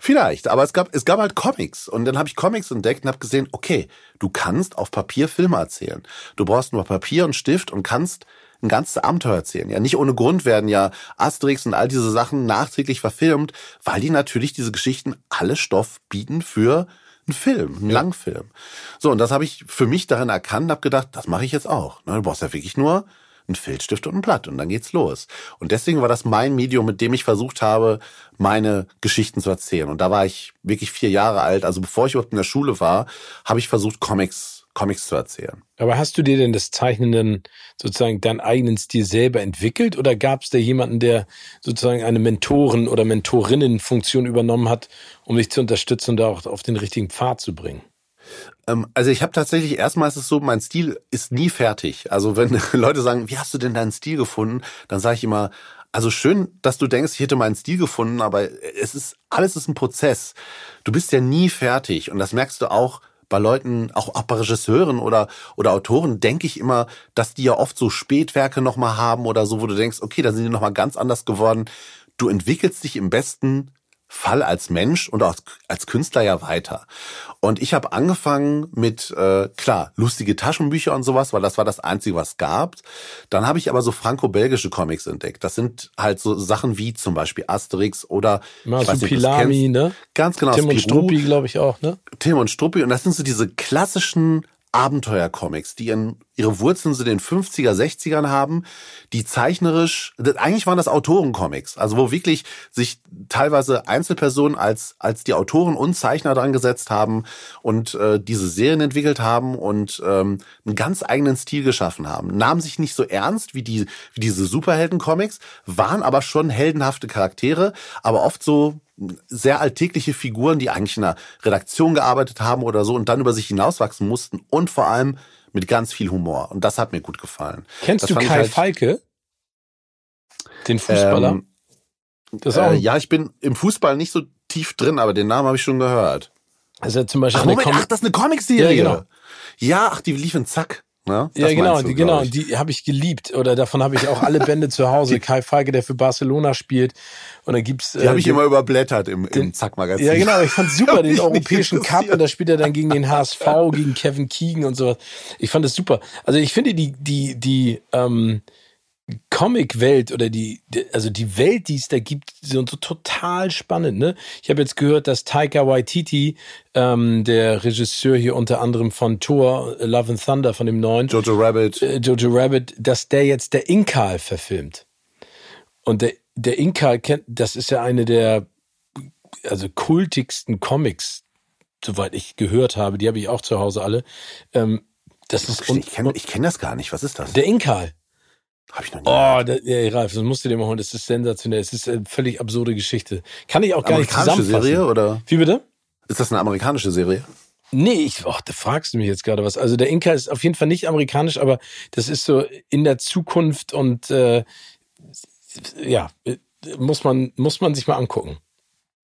Vielleicht, aber es gab, es gab halt Comics. Und dann habe ich Comics entdeckt und habe gesehen, okay, du kannst auf Papier Filme erzählen. Du brauchst nur Papier und Stift und kannst ein ganzes Abenteuer erzählen. Ja, nicht ohne Grund werden ja Asterix und all diese Sachen nachträglich verfilmt, weil die natürlich diese Geschichten alle Stoff bieten für einen Film, einen ja. Langfilm. So, und das habe ich für mich darin erkannt, habe gedacht, das mache ich jetzt auch. Ne, du brauchst ja wirklich nur ein Filzstift und ein Blatt und dann geht's los. Und deswegen war das mein Medium, mit dem ich versucht habe, meine Geschichten zu erzählen. Und da war ich wirklich vier Jahre alt. Also bevor ich überhaupt in der Schule war, habe ich versucht, Comics Comics zu erzählen. Aber hast du dir denn das Zeichnen dann sozusagen deinen eigenen Stil selber entwickelt oder gab es da jemanden, der sozusagen eine Mentoren- oder Mentorinnenfunktion übernommen hat, um dich zu unterstützen und da auch auf den richtigen Pfad zu bringen? Ähm, also ich habe tatsächlich erstmal ist es so, mein Stil ist nie fertig. Also wenn Leute sagen, wie hast du denn deinen Stil gefunden, dann sage ich immer, also schön, dass du denkst, ich hätte meinen Stil gefunden, aber es ist alles ist ein Prozess. Du bist ja nie fertig und das merkst du auch bei Leuten, auch, auch bei Regisseuren oder, oder Autoren, denke ich immer, dass die ja oft so Spätwerke nochmal haben oder so, wo du denkst, okay, da sind die nochmal ganz anders geworden. Du entwickelst dich im besten Fall als Mensch und auch als Künstler ja weiter. Und ich habe angefangen mit, äh, klar, lustige Taschenbücher und sowas, weil das war das Einzige, was gab. Dann habe ich aber so franco-belgische Comics entdeckt. Das sind halt so Sachen wie zum Beispiel Asterix oder Pilami, ne? Ganz genau. Tim und Struppi, glaube ich auch, ne? Tim und Struppi. Und das sind so diese klassischen Abenteuercomics, die ihren, ihre Wurzeln so in den 50er, 60ern haben, die zeichnerisch, eigentlich waren das Autorencomics, also wo wirklich sich teilweise Einzelpersonen als, als die Autoren und Zeichner dran gesetzt haben und äh, diese Serien entwickelt haben und ähm, einen ganz eigenen Stil geschaffen haben. Nahmen sich nicht so ernst wie, die, wie diese Superheldencomics, waren aber schon heldenhafte Charaktere, aber oft so sehr alltägliche Figuren, die eigentlich in einer Redaktion gearbeitet haben oder so und dann über sich hinauswachsen mussten und vor allem mit ganz viel Humor. Und das hat mir gut gefallen. Kennst das du Kai halt, Falke? Den Fußballer? Ähm, äh, ja, ich bin im Fußball nicht so tief drin, aber den Namen habe ich schon gehört. Also zum Beispiel ach, Moment, ach, das ist eine Comicserie. Ja, genau. Ja, ach, die lief in Zack. Ne? Ja, genau, du, die, genau, die habe ich geliebt. Oder davon habe ich auch alle Bände zu Hause. Kai Falke, der für Barcelona spielt. Und da gibt's. Die äh, habe ich immer überblättert im, im Zack-Magazin. Ja, genau, ich fand super, den europäischen Cup und da spielt er dann gegen den HSV, gegen Kevin Keegan und sowas. Ich fand das super. Also ich finde die, die, die, ähm, Comic-Welt oder die, also die Welt, die es da gibt, sind so total spannend. Ne? Ich habe jetzt gehört, dass Taika Waititi, ähm, der Regisseur hier unter anderem von Thor, Love and Thunder, von dem neuen Jojo Rabbit, äh, Jojo Rabbit, dass der jetzt der Inkal verfilmt. Und der, der Inkal kennt, das ist ja eine der also kultigsten Comics, soweit ich gehört habe. Die habe ich auch zu Hause alle. Ähm, das ist ich kenne kenn das gar nicht. Was ist das? Der Inkal. Hab ich noch nie. Oh, da, ja, Ralf, das musst du dir mal holen. Das ist sensationell. Es ist eine völlig absurde Geschichte. Kann ich auch gar nicht zusammenfassen. Serie oder? Wie bitte? Ist das eine amerikanische Serie? Nee, ich, oh, da fragst du mich jetzt gerade was. Also der Inka ist auf jeden Fall nicht amerikanisch, aber das ist so in der Zukunft und äh, ja, muss man, muss man sich mal angucken.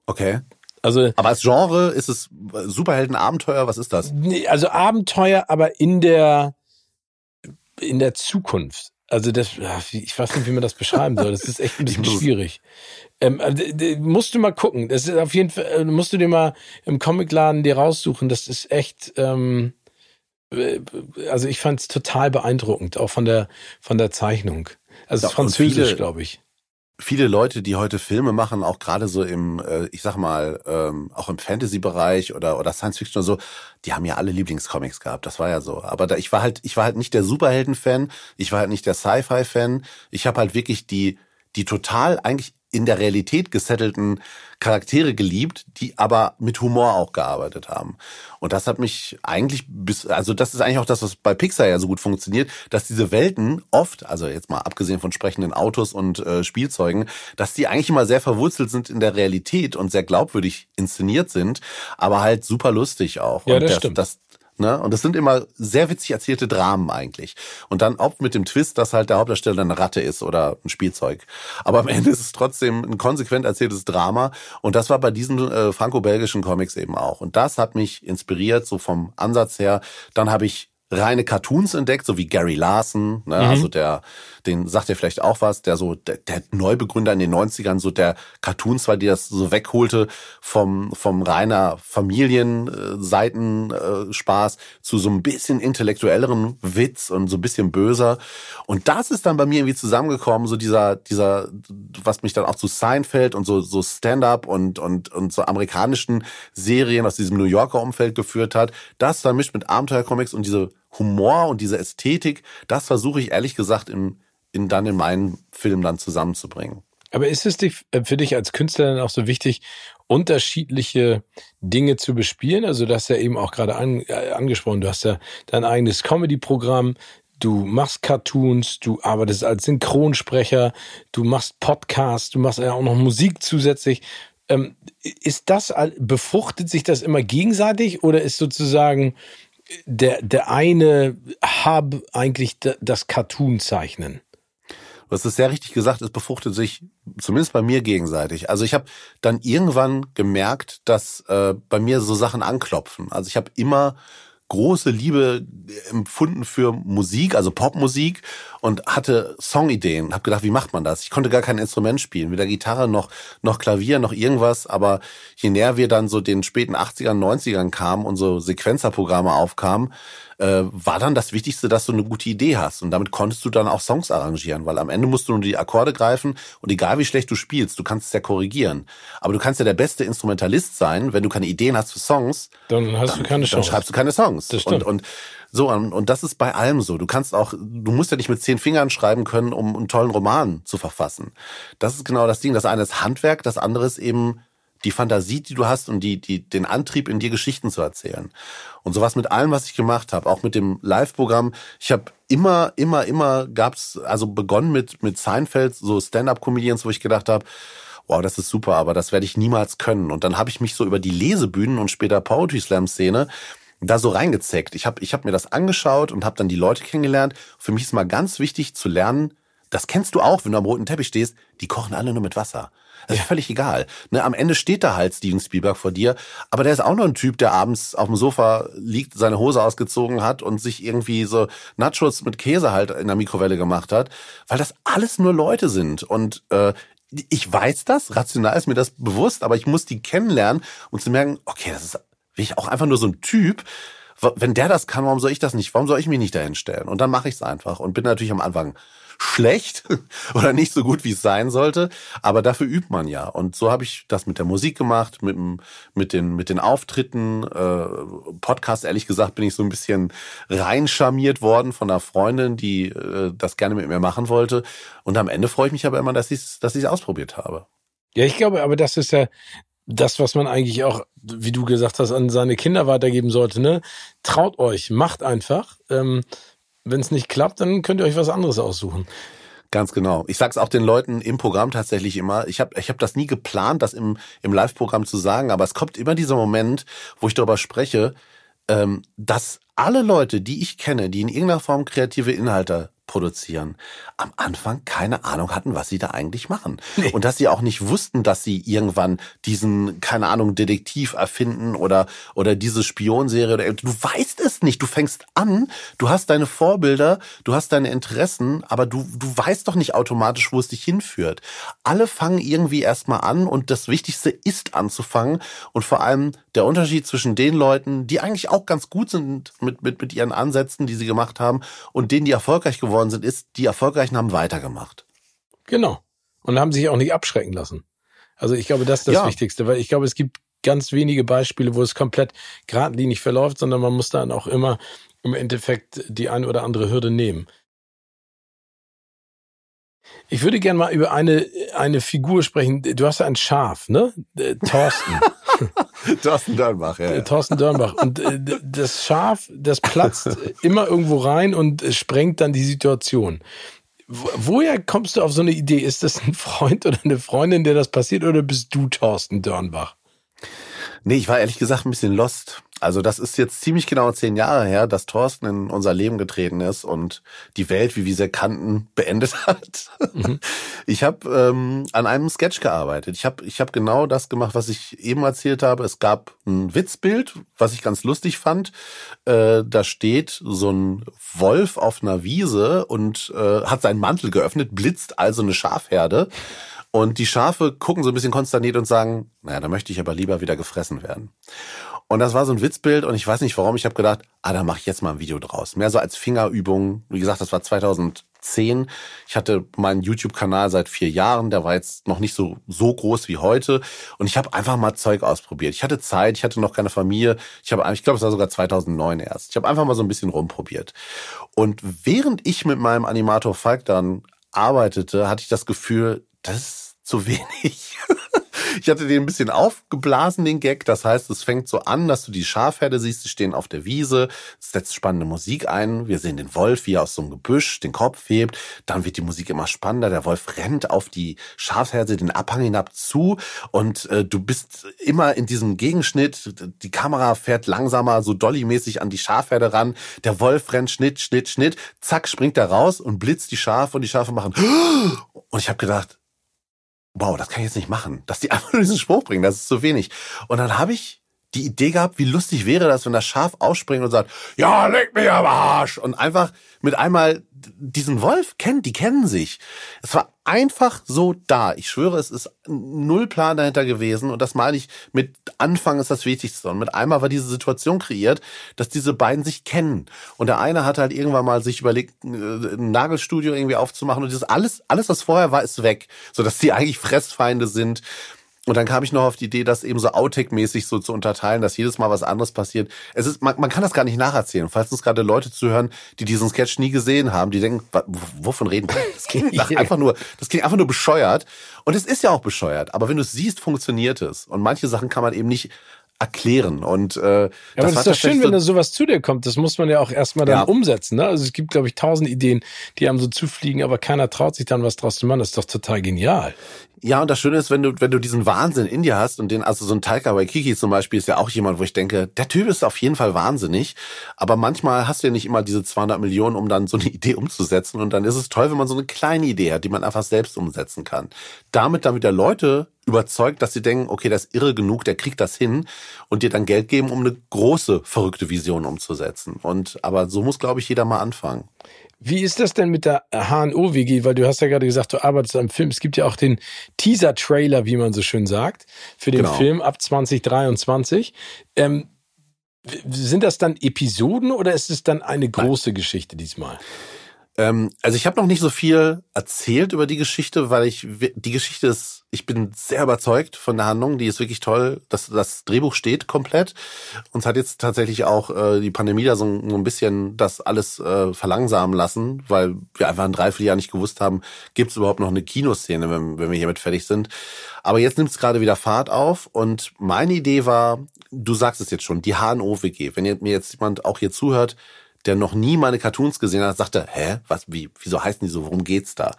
Okay. Also, aber als Genre ist es Superhelden-Abenteuer, was ist das? Nee, also Abenteuer, aber in der in der Zukunft. Also das, ich weiß nicht, wie man das beschreiben soll. Das ist echt ein bisschen schwierig. Ähm, also, musst du mal gucken. Das ist auf jeden Fall, äh, musst du dir mal im Comicladen dir raussuchen. Das ist echt, ähm, äh, also ich fand es total beeindruckend, auch von der von der Zeichnung. Also ja, Französisch, glaube ich viele Leute, die heute Filme machen, auch gerade so im, äh, ich sag mal, ähm, auch im Fantasy-Bereich oder oder Science Fiction oder so, die haben ja alle Lieblingscomics gehabt. Das war ja so. Aber da, ich war halt, ich war halt nicht der Superhelden-Fan, ich war halt nicht der Sci-Fi-Fan. Ich habe halt wirklich die die total eigentlich in der Realität gesettelten Charaktere geliebt, die aber mit Humor auch gearbeitet haben. Und das hat mich eigentlich bis, also das ist eigentlich auch das, was bei Pixar ja so gut funktioniert, dass diese Welten oft, also jetzt mal abgesehen von sprechenden Autos und äh, Spielzeugen, dass die eigentlich immer sehr verwurzelt sind in der Realität und sehr glaubwürdig inszeniert sind, aber halt super lustig auch. Ja, und das, das stimmt. Das, Ne? Und das sind immer sehr witzig erzählte Dramen eigentlich. Und dann oft mit dem Twist, dass halt der Hauptdarsteller eine Ratte ist oder ein Spielzeug. Aber am Ende ist es trotzdem ein konsequent erzähltes Drama. Und das war bei diesen äh, franco-belgischen Comics eben auch. Und das hat mich inspiriert, so vom Ansatz her. Dann habe ich reine Cartoons entdeckt, so wie Gary Larson, ne? Mhm. also der, den sagt er vielleicht auch was, der so, der, der Neubegründer in den 90ern, so der Cartoons war, die das so wegholte vom, vom reiner Familienseitenspaß zu so ein bisschen intellektuelleren Witz und so ein bisschen böser. Und das ist dann bei mir irgendwie zusammengekommen, so dieser, dieser, was mich dann auch zu Seinfeld und so, so Stand-up und, und, und so amerikanischen Serien aus diesem New Yorker Umfeld geführt hat. Das dann mischt mit Abenteuercomics und diese Humor und diese Ästhetik, das versuche ich ehrlich gesagt in, in dann in meinen Film dann zusammenzubringen. Aber ist es äh, für dich als Künstler dann auch so wichtig, unterschiedliche Dinge zu bespielen? Also du hast ja eben auch gerade an, äh, angesprochen, du hast ja dein eigenes Comedy-Programm, du machst Cartoons, du arbeitest als Synchronsprecher, du machst Podcasts, du machst ja auch noch Musik zusätzlich. Ähm, ist das, befruchtet sich das immer gegenseitig oder ist sozusagen der, der eine Hub eigentlich das Cartoon-Zeichnen? Du hast es sehr richtig gesagt, es befruchtet sich zumindest bei mir gegenseitig. Also ich habe dann irgendwann gemerkt, dass äh, bei mir so Sachen anklopfen. Also ich habe immer große Liebe empfunden für Musik, also Popmusik und hatte Songideen. Hab gedacht, wie macht man das? Ich konnte gar kein Instrument spielen, weder Gitarre noch noch Klavier noch irgendwas. Aber je näher wir dann so den späten 80ern, 90ern kamen und so Sequenzerprogramme aufkamen, äh, war dann das Wichtigste, dass du eine gute Idee hast. Und damit konntest du dann auch Songs arrangieren, weil am Ende musst du nur die Akkorde greifen und egal wie schlecht du spielst, du kannst es ja korrigieren. Aber du kannst ja der beste Instrumentalist sein, wenn du keine Ideen hast für Songs. Dann hast dann, du keine Chance. Dann schreibst du keine Songs. Das stimmt. Und, und so, und das ist bei allem so. Du kannst auch, du musst ja nicht mit zehn Fingern schreiben können, um einen tollen Roman zu verfassen. Das ist genau das Ding. Das eine ist Handwerk, das andere ist eben die Fantasie, die du hast und die, die, den Antrieb, in dir Geschichten zu erzählen. Und sowas mit allem, was ich gemacht habe, auch mit dem Live-Programm. Ich habe immer, immer, immer gab's, also begonnen mit, mit Seinfeld, so Stand-up-Comedians, wo ich gedacht habe, wow, das ist super, aber das werde ich niemals können. Und dann habe ich mich so über die Lesebühnen und später Poetry Slam-Szene da so reingezeckt. Ich habe ich hab mir das angeschaut und habe dann die Leute kennengelernt. Für mich ist mal ganz wichtig zu lernen, das kennst du auch, wenn du am roten Teppich stehst, die kochen alle nur mit Wasser. Das ist ja. völlig egal. Ne, am Ende steht da halt Steven Spielberg vor dir, aber der ist auch nur ein Typ, der abends auf dem Sofa liegt, seine Hose ausgezogen hat und sich irgendwie so Nachos mit Käse halt in der Mikrowelle gemacht hat, weil das alles nur Leute sind. Und äh, ich weiß das, rational ist mir das bewusst, aber ich muss die kennenlernen und zu merken, okay, das ist wirklich auch einfach nur so ein Typ. Wenn der das kann, warum soll ich das nicht? Warum soll ich mich nicht dahin stellen? Und dann mache ich es einfach und bin natürlich am Anfang schlecht oder nicht so gut, wie es sein sollte. Aber dafür übt man ja. Und so habe ich das mit der Musik gemacht, mit, mit, den, mit den Auftritten. Äh, Podcast, ehrlich gesagt, bin ich so ein bisschen reinscharmiert worden von einer Freundin, die äh, das gerne mit mir machen wollte. Und am Ende freue ich mich aber immer, dass ich es dass ich's ausprobiert habe. Ja, ich glaube, aber das ist ja das, was man eigentlich auch, wie du gesagt hast, an seine Kinder weitergeben sollte. Ne? Traut euch, macht einfach. Ähm, wenn es nicht klappt, dann könnt ihr euch was anderes aussuchen. Ganz genau. Ich sag's auch den Leuten im Programm tatsächlich immer. Ich habe ich hab das nie geplant, das im, im Live-Programm zu sagen, aber es kommt immer dieser Moment, wo ich darüber spreche, ähm, dass alle Leute, die ich kenne, die in irgendeiner Form kreative Inhalte produzieren, am Anfang keine Ahnung hatten, was sie da eigentlich machen. Nee. Und dass sie auch nicht wussten, dass sie irgendwann diesen, keine Ahnung, Detektiv erfinden oder, oder diese Spionserie. Oder, du weißt es nicht. Du fängst an, du hast deine Vorbilder, du hast deine Interessen, aber du, du weißt doch nicht automatisch, wo es dich hinführt. Alle fangen irgendwie erstmal an und das Wichtigste ist anzufangen und vor allem der Unterschied zwischen den Leuten, die eigentlich auch ganz gut sind mit, mit, mit ihren Ansätzen, die sie gemacht haben und denen, die erfolgreich geworden geworden sind, ist, die Erfolgreichen haben weitergemacht. Genau. Und haben sich auch nicht abschrecken lassen. Also ich glaube, das ist das ja. Wichtigste, weil ich glaube, es gibt ganz wenige Beispiele, wo es komplett geradlinig verläuft, sondern man muss dann auch immer im Endeffekt die eine oder andere Hürde nehmen. Ich würde gerne mal über eine, eine Figur sprechen. Du hast ja ein Schaf, ne? Äh, Thorsten. Thorsten Dörnbach, ja. Thorsten Dörnbach. Und äh, das Schaf, das platzt immer irgendwo rein und sprengt dann die Situation. Woher kommst du auf so eine Idee? Ist das ein Freund oder eine Freundin, der das passiert, oder bist du Thorsten Dörnbach? Nee, ich war ehrlich gesagt ein bisschen lost. Also das ist jetzt ziemlich genau zehn Jahre her, dass Thorsten in unser Leben getreten ist und die Welt, wie wir sie kannten, beendet hat. Mhm. Ich habe ähm, an einem Sketch gearbeitet. Ich habe ich hab genau das gemacht, was ich eben erzählt habe. Es gab ein Witzbild, was ich ganz lustig fand. Äh, da steht so ein Wolf auf einer Wiese und äh, hat seinen Mantel geöffnet, blitzt also eine Schafherde. Und die Schafe gucken so ein bisschen konsterniert und sagen, naja, da möchte ich aber lieber wieder gefressen werden. Und das war so ein Witzbild und ich weiß nicht warum. Ich habe gedacht, ah, da mache ich jetzt mal ein Video draus. Mehr so als Fingerübung. Wie gesagt, das war 2010. Ich hatte meinen YouTube-Kanal seit vier Jahren. Der war jetzt noch nicht so so groß wie heute. Und ich habe einfach mal Zeug ausprobiert. Ich hatte Zeit. Ich hatte noch keine Familie. Ich habe, ich glaube, es war sogar 2009 erst. Ich habe einfach mal so ein bisschen rumprobiert. Und während ich mit meinem Animator Falk dann arbeitete, hatte ich das Gefühl, das zu wenig. Ich hatte den ein bisschen aufgeblasen, den Gag. Das heißt, es fängt so an, dass du die Schafherde siehst, die stehen auf der Wiese, es setzt spannende Musik ein. Wir sehen den Wolf, wie er aus so einem Gebüsch den Kopf hebt. Dann wird die Musik immer spannender. Der Wolf rennt auf die Schafherde den Abhang hinab zu und äh, du bist immer in diesem Gegenschnitt. Die Kamera fährt langsamer, so dollymäßig an die Schafherde ran. Der Wolf rennt Schnitt, Schnitt, Schnitt. Zack, springt er raus und blitzt die Schafe und die Schafe machen. Und ich habe gedacht, wow, das kann ich jetzt nicht machen. Dass die einfach nur diesen Spruch bringen, das ist zu wenig. Und dann habe ich die Idee gehabt, wie lustig wäre das, wenn das Schaf ausspringt und sagt, ja, leg mich am Arsch. Und einfach mit einmal diesen Wolf kennt, die kennen sich. Es war einfach so da. Ich schwöre, es ist null Plan dahinter gewesen. Und das meine ich mit Anfang ist das Wichtigste. Und mit einmal war diese Situation kreiert, dass diese beiden sich kennen. Und der eine hat halt irgendwann mal sich überlegt, äh, ein Nagelstudio irgendwie aufzumachen. Und das alles, alles, was vorher war, ist weg. So dass die eigentlich Fressfeinde sind. Und dann kam ich noch auf die Idee, das eben so Outtake-mäßig so zu unterteilen, dass jedes Mal was anderes passiert. Es ist, man, man kann das gar nicht nacherzählen. Falls uns gerade Leute zuhören, die diesen Sketch nie gesehen haben, die denken, wovon reden wir? Das klingt einfach nur, das klingt einfach nur bescheuert. Und es ist ja auch bescheuert. Aber wenn du es siehst, funktioniert es. Und manche Sachen kann man eben nicht erklären. Und äh, ja, das, das ist doch schön, so wenn da sowas zu dir kommt. Das muss man ja auch erstmal dann ja. umsetzen. Ne? Also es gibt, glaube ich, tausend Ideen, die einem so zufliegen, aber keiner traut sich dann was draus zu machen. Das ist doch total genial. Ja, und das Schöne ist, wenn du, wenn du diesen Wahnsinn in dir hast und den, also so ein Taika Waikiki zum Beispiel ist ja auch jemand, wo ich denke, der Typ ist auf jeden Fall wahnsinnig, aber manchmal hast du ja nicht immer diese 200 Millionen, um dann so eine Idee umzusetzen und dann ist es toll, wenn man so eine kleine Idee hat, die man einfach selbst umsetzen kann. Damit dann wieder Leute überzeugt, dass sie denken, okay, das ist irre genug, der kriegt das hin und dir dann Geld geben, um eine große, verrückte Vision umzusetzen. Und, aber so muss, glaube ich, jeder mal anfangen. Wie ist das denn mit der HNO-WG? Weil du hast ja gerade gesagt, du arbeitest am Film. Es gibt ja auch den Teaser-Trailer, wie man so schön sagt, für den genau. Film ab 2023. Ähm, sind das dann Episoden oder ist es dann eine große Nein. Geschichte diesmal? Ähm, also ich habe noch nicht so viel erzählt über die Geschichte, weil ich die Geschichte ist, ich bin sehr überzeugt von der Handlung, die ist wirklich toll. Das, das Drehbuch steht komplett. Uns hat jetzt tatsächlich auch äh, die Pandemie da so, so ein bisschen das alles äh, verlangsamen lassen, weil wir einfach ein Dreivierteljahr nicht gewusst haben, gibt es überhaupt noch eine Kinoszene, wenn, wenn wir hiermit fertig sind. Aber jetzt nimmt es gerade wieder Fahrt auf und meine Idee war, du sagst es jetzt schon, die HNO-WG. Wenn mir jetzt jemand auch hier zuhört, der noch nie meine Cartoons gesehen hat, sagte, hä, was, wie, wieso heißen die so, worum geht's da?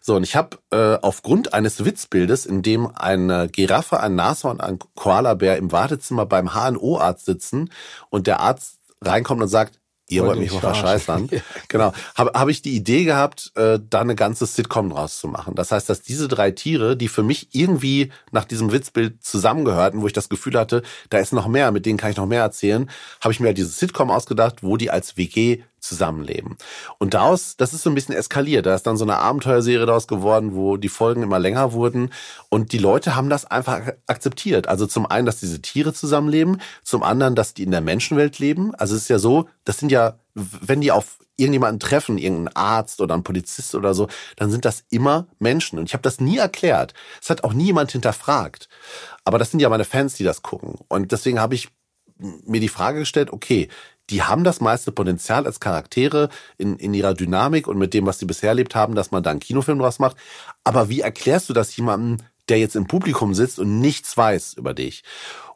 So, und ich habe äh, aufgrund eines Witzbildes, in dem eine Giraffe, ein Nashorn und ein Koalabär im Wartezimmer beim HNO-Arzt sitzen und der Arzt reinkommt und sagt, ihr wollt mich mal verscheißern. genau. Habe hab ich die Idee gehabt, äh, da eine ganze Sitcom draus zu machen. Das heißt, dass diese drei Tiere, die für mich irgendwie nach diesem Witzbild zusammengehörten, wo ich das Gefühl hatte, da ist noch mehr, mit denen kann ich noch mehr erzählen, habe ich mir halt dieses Sitcom ausgedacht, wo die als WG zusammenleben. Und daraus, das ist so ein bisschen eskaliert. Da ist dann so eine Abenteuerserie daraus geworden, wo die Folgen immer länger wurden. Und die Leute haben das einfach akzeptiert. Also zum einen, dass diese Tiere zusammenleben, zum anderen, dass die in der Menschenwelt leben. Also es ist ja so, das sind ja, wenn die auf irgendjemanden treffen, irgendeinen Arzt oder einen Polizist oder so, dann sind das immer Menschen. Und ich habe das nie erklärt. Es hat auch nie jemand hinterfragt. Aber das sind ja meine Fans, die das gucken. Und deswegen habe ich mir die Frage gestellt, okay, die haben das meiste Potenzial als Charaktere in, in ihrer Dynamik und mit dem, was sie bisher erlebt haben, dass man da einen Kinofilm draus macht. Aber wie erklärst du das jemandem, der jetzt im Publikum sitzt und nichts weiß über dich?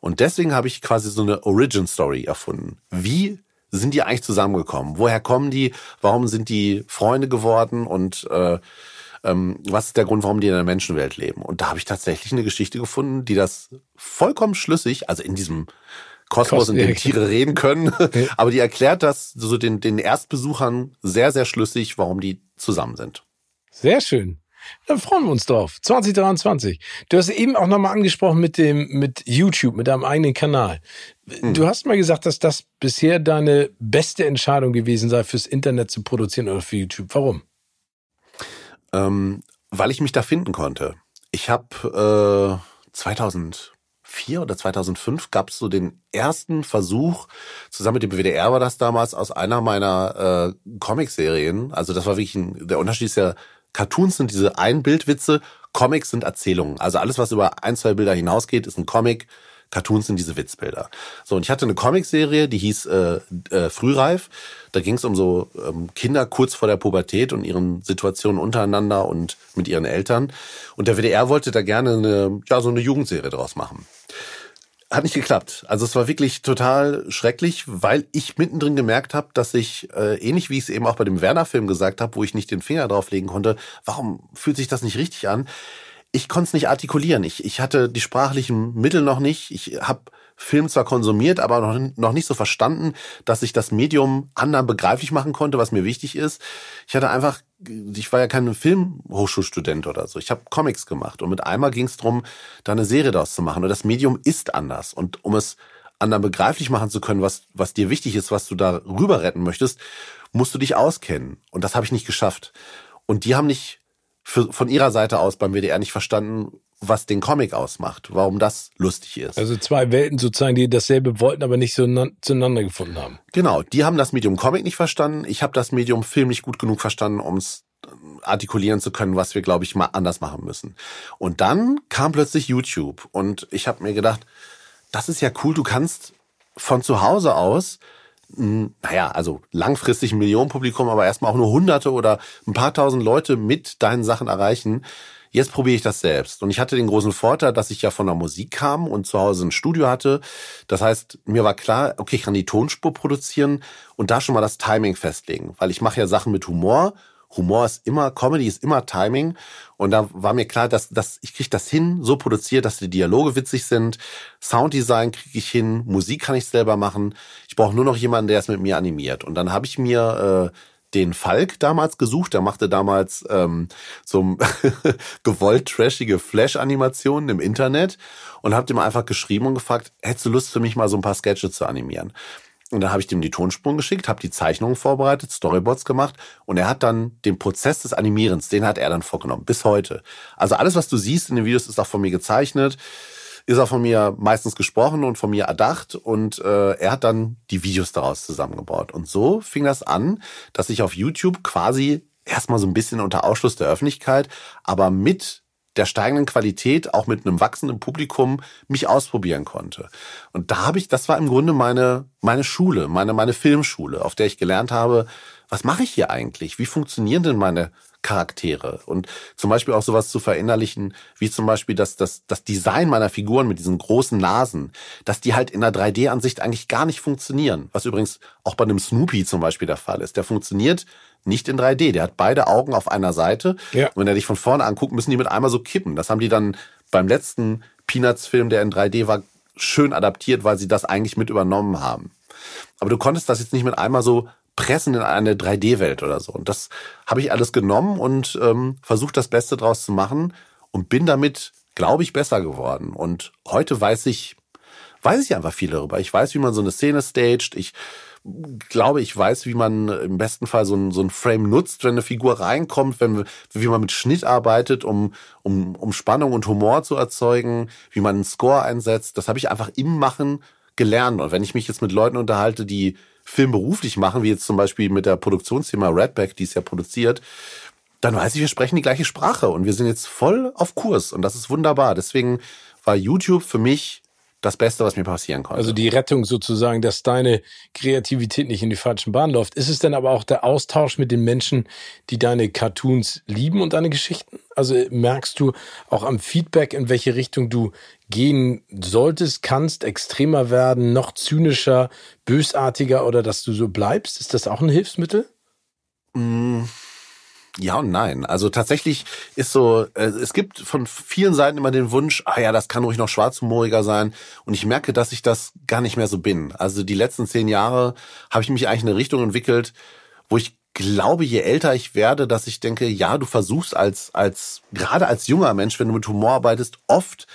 Und deswegen habe ich quasi so eine Origin Story erfunden. Wie sind die eigentlich zusammengekommen? Woher kommen die? Warum sind die Freunde geworden? Und äh, ähm, was ist der Grund, warum die in der Menschenwelt leben? Und da habe ich tatsächlich eine Geschichte gefunden, die das vollkommen schlüssig, also in diesem Kosmos, in dem Tiere reden können. Aber die erklärt das so den, den Erstbesuchern sehr, sehr schlüssig, warum die zusammen sind. Sehr schön. Dann freuen wir uns drauf. 2023. Du hast eben auch nochmal angesprochen mit dem, mit YouTube, mit deinem eigenen Kanal. Hm. Du hast mal gesagt, dass das bisher deine beste Entscheidung gewesen sei, fürs Internet zu produzieren oder für YouTube. Warum? Ähm, weil ich mich da finden konnte. Ich habe äh, 2000 2004 oder 2005 gab es so den ersten Versuch, zusammen mit dem WDR war das damals, aus einer meiner äh, Comicserien. Also das war wirklich ein, der Unterschied ist ja, Cartoons sind diese Einbildwitze, Comics sind Erzählungen. Also alles, was über ein, zwei Bilder hinausgeht, ist ein Comic. Cartoons sind diese Witzbilder. So, und ich hatte eine Comicserie, die hieß äh, äh, Frühreif. Da ging es um so ähm, Kinder kurz vor der Pubertät und ihren Situationen untereinander und mit ihren Eltern. Und der WDR wollte da gerne eine, ja, so eine Jugendserie draus machen. Hat nicht geklappt. Also es war wirklich total schrecklich, weil ich mittendrin gemerkt habe, dass ich, äh, ähnlich wie ich es eben auch bei dem Werner-Film gesagt habe, wo ich nicht den Finger drauflegen konnte, warum fühlt sich das nicht richtig an? Ich konnte es nicht artikulieren. Ich, ich hatte die sprachlichen Mittel noch nicht. Ich habe Film zwar konsumiert, aber noch, noch nicht so verstanden, dass ich das Medium anderen begreiflich machen konnte, was mir wichtig ist. Ich hatte einfach, ich war ja kein Filmhochschulstudent oder so. Ich habe Comics gemacht und mit einmal ging es darum, da eine Serie daraus zu machen. Und das Medium ist anders. Und um es anderen begreiflich machen zu können, was, was dir wichtig ist, was du da rüber retten möchtest, musst du dich auskennen. Und das habe ich nicht geschafft. Und die haben nicht für, von ihrer Seite aus beim WDR nicht verstanden, was den Comic ausmacht, warum das lustig ist. Also zwei Welten sozusagen, die dasselbe wollten, aber nicht so zueinander gefunden haben. Genau, die haben das Medium Comic nicht verstanden. Ich habe das Medium Film nicht gut genug verstanden, um es artikulieren zu können, was wir, glaube ich, mal anders machen müssen. Und dann kam plötzlich YouTube und ich habe mir gedacht, das ist ja cool, du kannst von zu Hause aus naja, also langfristig ein Millionenpublikum, aber erstmal auch nur Hunderte oder ein paar tausend Leute mit deinen Sachen erreichen. Jetzt probiere ich das selbst. Und ich hatte den großen Vorteil, dass ich ja von der Musik kam und zu Hause ein Studio hatte. Das heißt, mir war klar, okay, ich kann die Tonspur produzieren und da schon mal das Timing festlegen, weil ich mache ja Sachen mit Humor Humor ist immer, Comedy ist immer Timing. Und da war mir klar, dass, dass ich kriege das hin, so produziert, dass die Dialoge witzig sind. Sounddesign kriege ich hin, Musik kann ich selber machen. Ich brauche nur noch jemanden, der es mit mir animiert. Und dann habe ich mir äh, den Falk damals gesucht. Der machte damals ähm, so gewollt trashige Flash-Animationen im Internet und habe dem einfach geschrieben und gefragt, hättest du Lust für mich mal so ein paar Sketche zu animieren? Und dann habe ich dem die Tonspuren geschickt, habe die Zeichnungen vorbereitet, Storyboards gemacht und er hat dann den Prozess des Animierens, den hat er dann vorgenommen, bis heute. Also alles, was du siehst in den Videos, ist auch von mir gezeichnet, ist auch von mir meistens gesprochen und von mir erdacht und äh, er hat dann die Videos daraus zusammengebaut. Und so fing das an, dass ich auf YouTube quasi erstmal so ein bisschen unter Ausschluss der Öffentlichkeit, aber mit der steigenden Qualität, auch mit einem wachsenden Publikum, mich ausprobieren konnte. Und da habe ich, das war im Grunde meine, meine Schule, meine, meine Filmschule, auf der ich gelernt habe, was mache ich hier eigentlich? Wie funktionieren denn meine Charaktere? Und zum Beispiel auch sowas zu verinnerlichen, wie zum Beispiel das, das, das Design meiner Figuren mit diesen großen Nasen, dass die halt in der 3D-Ansicht eigentlich gar nicht funktionieren. Was übrigens auch bei einem Snoopy zum Beispiel der Fall ist. Der funktioniert nicht in 3D. Der hat beide Augen auf einer Seite. Ja. Und wenn er dich von vorne anguckt, müssen die mit einmal so kippen. Das haben die dann beim letzten Peanuts-Film, der in 3D war, schön adaptiert, weil sie das eigentlich mit übernommen haben. Aber du konntest das jetzt nicht mit einmal so pressen in eine 3D-Welt oder so. Und das habe ich alles genommen und ähm, versucht, das Beste draus zu machen und bin damit, glaube ich, besser geworden. Und heute weiß ich, weiß ich einfach viel darüber. Ich weiß, wie man so eine Szene staged. Ich glaube, ich weiß, wie man im besten Fall so ein, so ein Frame nutzt, wenn eine Figur reinkommt, wenn, wie man mit Schnitt arbeitet, um, um, um Spannung und Humor zu erzeugen, wie man einen Score einsetzt. Das habe ich einfach im Machen gelernt. Und wenn ich mich jetzt mit Leuten unterhalte, die Film beruflich machen, wie jetzt zum Beispiel mit der Produktionsfirma Redback, die es ja produziert, dann weiß ich, wir sprechen die gleiche Sprache und wir sind jetzt voll auf Kurs und das ist wunderbar. Deswegen war YouTube für mich das Beste, was mir passieren konnte. Also die Rettung sozusagen, dass deine Kreativität nicht in die falschen Bahnen läuft. Ist es denn aber auch der Austausch mit den Menschen, die deine Cartoons lieben und deine Geschichten? Also merkst du auch am Feedback, in welche Richtung du gehen solltest, kannst, extremer werden, noch zynischer, bösartiger oder dass du so bleibst? Ist das auch ein Hilfsmittel? Mmh. Ja und nein. Also tatsächlich ist so, äh, es gibt von vielen Seiten immer den Wunsch, ah ja, das kann ruhig noch schwarzhumoriger sein. Und ich merke, dass ich das gar nicht mehr so bin. Also die letzten zehn Jahre habe ich mich eigentlich in eine Richtung entwickelt, wo ich glaube, je älter ich werde, dass ich denke, ja, du versuchst als, als, gerade als junger Mensch, wenn du mit Humor arbeitest, oft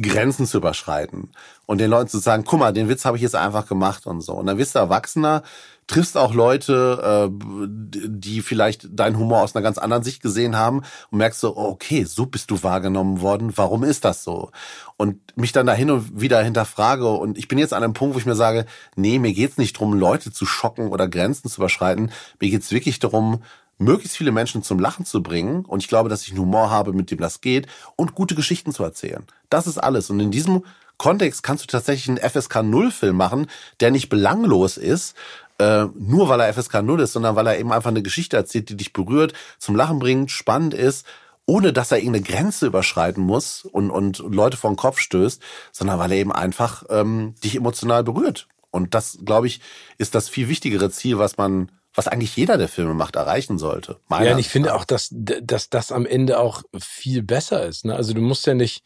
Grenzen zu überschreiten und den Leuten zu sagen, guck mal, den Witz habe ich jetzt einfach gemacht und so. Und dann wirst du Erwachsener, triffst auch Leute, äh, die vielleicht deinen Humor aus einer ganz anderen Sicht gesehen haben und merkst so, okay, so bist du wahrgenommen worden, warum ist das so? Und mich dann dahin und wieder hinterfrage und ich bin jetzt an einem Punkt, wo ich mir sage, nee, mir geht's nicht darum, Leute zu schocken oder Grenzen zu überschreiten, mir geht's wirklich darum, möglichst viele Menschen zum Lachen zu bringen. Und ich glaube, dass ich einen Humor habe, mit dem das geht und gute Geschichten zu erzählen. Das ist alles. Und in diesem Kontext kannst du tatsächlich einen FSK 0 Film machen, der nicht belanglos ist, äh, nur weil er FSK 0 ist, sondern weil er eben einfach eine Geschichte erzählt, die dich berührt, zum Lachen bringt, spannend ist, ohne dass er irgendeine Grenze überschreiten muss und, und Leute vor den Kopf stößt, sondern weil er eben einfach ähm, dich emotional berührt. Und das, glaube ich, ist das viel wichtigere Ziel, was man was eigentlich jeder, der Filme macht, erreichen sollte. Ja, und ich finde auch, dass, dass das am Ende auch viel besser ist. Ne? Also du musst ja nicht,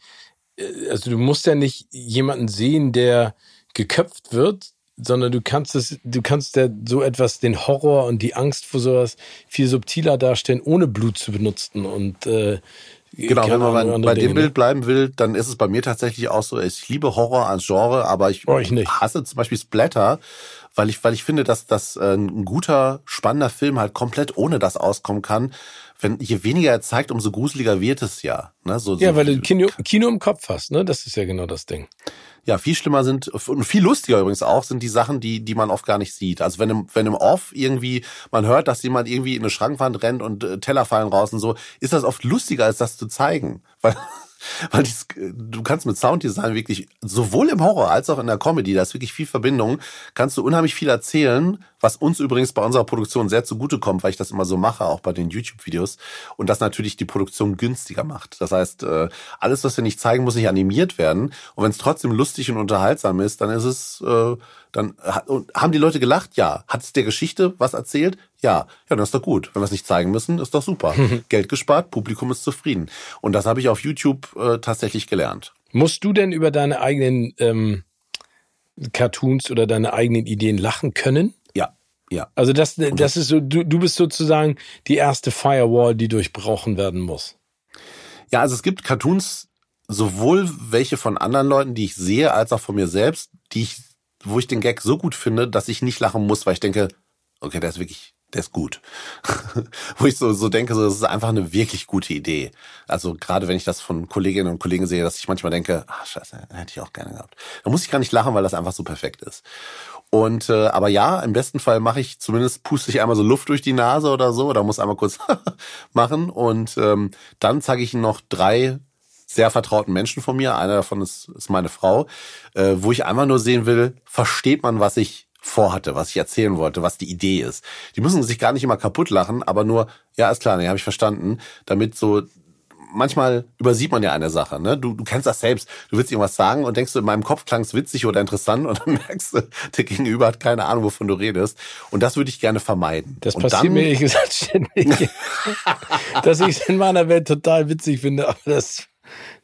äh, also du musst ja nicht jemanden sehen, der geköpft wird, sondern du kannst es, du kannst ja so etwas, den Horror und die Angst vor sowas viel subtiler darstellen, ohne Blut zu benutzen und äh, Genau, wenn man bei, bei dem? Bild bleiben will, dann ist es bei mir tatsächlich auch so, ich liebe Horror als Genre, aber ich, oh, ich hasse zum Beispiel Splatter, weil ich, weil ich finde, dass, dass äh, ein guter, spannender Film halt komplett ohne das auskommen kann. Wenn, je weniger er zeigt, umso gruseliger wird es ja. Ne? So, ja, so weil du Kino, Kino im Kopf hast, ne? Das ist ja genau das Ding. Ja, viel schlimmer sind und viel lustiger übrigens auch sind die Sachen, die die man oft gar nicht sieht. Also wenn im wenn im Off irgendwie man hört, dass jemand irgendwie in eine Schrankwand rennt und äh, Teller fallen raus und so, ist das oft lustiger als das zu zeigen, weil weil dies, du kannst mit Sounddesign wirklich sowohl im Horror als auch in der Comedy, da ist wirklich viel Verbindung, kannst du unheimlich viel erzählen, was uns übrigens bei unserer Produktion sehr zugutekommt, weil ich das immer so mache, auch bei den YouTube-Videos und das natürlich die Produktion günstiger macht. Das heißt, äh, alles, was wir nicht zeigen, muss nicht animiert werden und wenn es trotzdem lustig und unterhaltsam ist, dann ist es äh, dann haben die Leute gelacht? Ja. Hat es der Geschichte was erzählt? Ja. Ja, dann ist doch gut. Wenn wir es nicht zeigen müssen, ist doch super. Geld gespart, Publikum ist zufrieden. Und das habe ich auf YouTube äh, tatsächlich gelernt. Musst du denn über deine eigenen ähm, Cartoons oder deine eigenen Ideen lachen können? Ja. Ja. Also das, das ist so, du, du bist sozusagen die erste Firewall, die durchbrochen werden muss. Ja, also es gibt Cartoons, sowohl welche von anderen Leuten, die ich sehe, als auch von mir selbst, die ich wo ich den Gag so gut finde, dass ich nicht lachen muss, weil ich denke, okay, der ist wirklich, der ist gut. wo ich so, so denke, so, das ist einfach eine wirklich gute Idee. Also gerade wenn ich das von Kolleginnen und Kollegen sehe, dass ich manchmal denke, ah scheiße, hätte ich auch gerne gehabt. Da muss ich gar nicht lachen, weil das einfach so perfekt ist. Und äh, aber ja, im besten Fall mache ich zumindest puste ich einmal so Luft durch die Nase oder so, oder muss einmal kurz machen und ähm, dann zeige ich noch drei sehr vertrauten Menschen von mir. Einer davon ist, ist meine Frau, äh, wo ich einfach nur sehen will, versteht man, was ich vorhatte, was ich erzählen wollte, was die Idee ist. Die müssen sich gar nicht immer kaputt lachen, aber nur, ja, ist klar, nee, habe ich verstanden, damit so manchmal übersieht man ja eine Sache, ne? Du, du kennst das selbst. Du willst irgendwas sagen und denkst du, in meinem Kopf klang es witzig oder interessant und dann merkst du, der Gegenüber hat keine Ahnung, wovon du redest. Und das würde ich gerne vermeiden. Das und passiert dann, mir ehrlich gesagt ständig. dass ich es in meiner Welt total witzig finde, aber das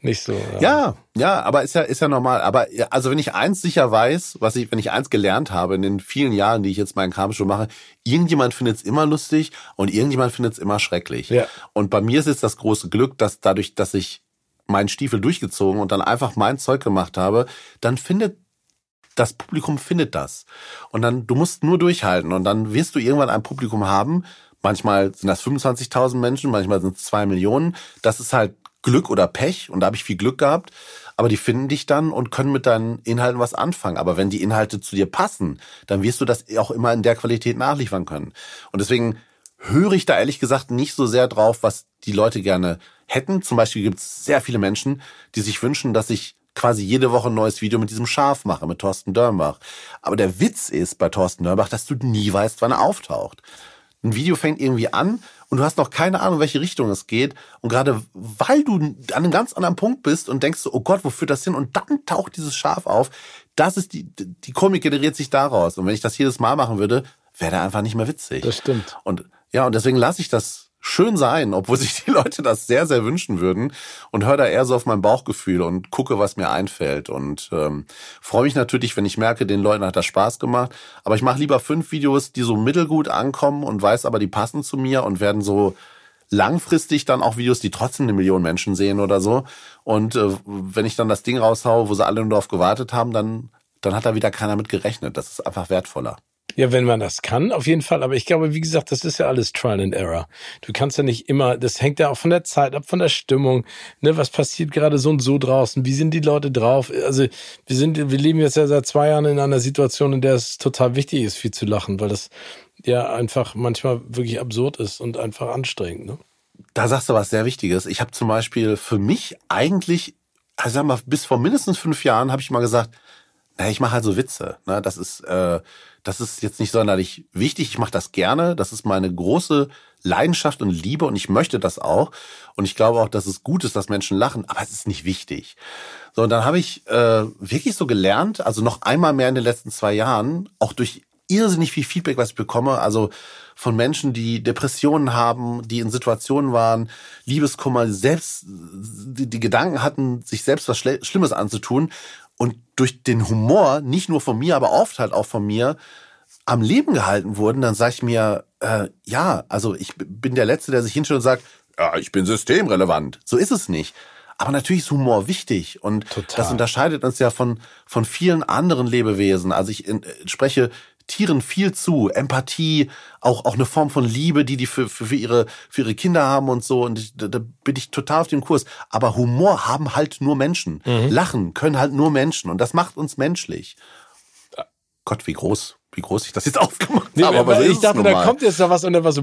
nicht so. Ja. ja, ja, aber ist ja, ist ja normal. Aber also wenn ich eins sicher weiß, was ich, wenn ich eins gelernt habe in den vielen Jahren, die ich jetzt meinen Kram schon mache, irgendjemand findet es immer lustig und irgendjemand findet es immer schrecklich. Ja. Und bei mir ist jetzt das große Glück, dass dadurch, dass ich meinen Stiefel durchgezogen und dann einfach mein Zeug gemacht habe, dann findet das Publikum findet das. Und dann, du musst nur durchhalten und dann wirst du irgendwann ein Publikum haben. Manchmal sind das 25.000 Menschen, manchmal sind es zwei Millionen. Das ist halt Glück oder Pech und da habe ich viel Glück gehabt, aber die finden dich dann und können mit deinen Inhalten was anfangen. Aber wenn die Inhalte zu dir passen, dann wirst du das auch immer in der Qualität nachliefern können. Und deswegen höre ich da ehrlich gesagt nicht so sehr drauf, was die Leute gerne hätten. Zum Beispiel gibt es sehr viele Menschen, die sich wünschen, dass ich quasi jede Woche ein neues Video mit diesem Schaf mache, mit Thorsten Dörmbach. Aber der Witz ist bei Thorsten Dörmbach, dass du nie weißt, wann er auftaucht. Ein Video fängt irgendwie an und du hast noch keine Ahnung, welche Richtung es geht. Und gerade weil du an einem ganz anderen Punkt bist und denkst so, oh Gott, wo führt das hin? Und dann taucht dieses Schaf auf. Das ist die, die Komik generiert sich daraus. Und wenn ich das jedes Mal machen würde, wäre der einfach nicht mehr witzig. Das stimmt. Und ja, und deswegen lasse ich das schön sein, obwohl sich die Leute das sehr, sehr wünschen würden und höre da eher so auf mein Bauchgefühl und gucke, was mir einfällt und ähm, freue mich natürlich, wenn ich merke, den Leuten hat das Spaß gemacht, aber ich mache lieber fünf Videos, die so mittelgut ankommen und weiß aber, die passen zu mir und werden so langfristig dann auch Videos, die trotzdem eine Million Menschen sehen oder so und äh, wenn ich dann das Ding raushaue, wo sie alle nur darauf gewartet haben, dann dann hat da wieder keiner mit gerechnet. Das ist einfach wertvoller. Ja, wenn man das kann, auf jeden Fall. Aber ich glaube, wie gesagt, das ist ja alles Trial and Error. Du kannst ja nicht immer, das hängt ja auch von der Zeit ab, von der Stimmung. Ne, was passiert gerade so und so draußen? Wie sind die Leute drauf? Also, wir sind, wir leben jetzt ja seit zwei Jahren in einer Situation, in der es total wichtig ist, viel zu lachen, weil das ja einfach manchmal wirklich absurd ist und einfach anstrengend, ne? Da sagst du was sehr Wichtiges. Ich habe zum Beispiel für mich eigentlich also sag mal, bis vor mindestens fünf Jahren habe ich mal gesagt, naja, ich mache halt so Witze. Ne? Das ist, äh, das ist jetzt nicht sonderlich wichtig. Ich mache das gerne. Das ist meine große Leidenschaft und Liebe und ich möchte das auch. Und ich glaube auch, dass es gut ist, dass Menschen lachen, aber es ist nicht wichtig. So, und dann habe ich äh, wirklich so gelernt, also noch einmal mehr in den letzten zwei Jahren, auch durch irrsinnig viel Feedback, was ich bekomme, also von Menschen, die Depressionen haben, die in Situationen waren, Liebeskummer, selbst die, die Gedanken hatten, sich selbst was Schlimmes anzutun und durch den Humor, nicht nur von mir, aber oft halt auch von mir, am Leben gehalten wurden, dann sage ich mir, äh, ja, also ich bin der Letzte, der sich hinstellt und sagt, ja, ich bin systemrelevant. So ist es nicht. Aber natürlich ist Humor wichtig und Total. das unterscheidet uns ja von, von vielen anderen Lebewesen. Also ich in, spreche Tieren viel zu. Empathie, auch, auch eine Form von Liebe, die die für, für, für, ihre, für ihre Kinder haben und so. Und ich, da, da bin ich total auf dem Kurs. Aber Humor haben halt nur Menschen. Mhm. Lachen können halt nur Menschen. Und das macht uns menschlich. Gott, wie groß wie groß ich das jetzt aufgemacht nee, habe. Aber so ich dachte, da kommt jetzt noch was und dann war so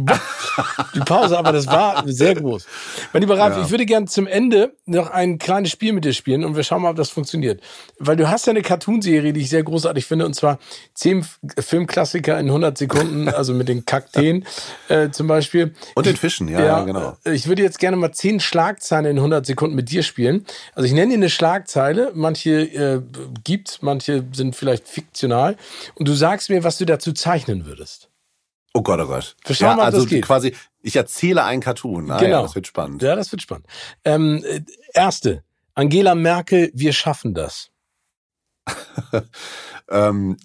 die Pause, aber das war sehr groß. Mein lieber Ralf, ja. ich würde gerne zum Ende noch ein kleines Spiel mit dir spielen und wir schauen mal, ob das funktioniert. Weil du hast ja eine Cartoonserie, die ich sehr großartig finde, und zwar zehn Filmklassiker in 100 Sekunden, also mit den Kakteen äh, zum Beispiel. Und den Fischen, ja, ja, genau. Ich würde jetzt gerne mal zehn Schlagzeilen in 100 Sekunden mit dir spielen. Also ich nenne dir eine Schlagzeile, manche äh, gibt, manche sind vielleicht fiktional und du sagst mir, was du dazu zeichnen würdest. Oh Gott, oh Gott. Wir schauen ja, mal, also das geht. quasi, ich erzähle ein Cartoon. Ah, genau. Ja, das wird spannend. Ja, das wird spannend. Ähm, äh, erste, Angela Merkel, wir schaffen das. ähm,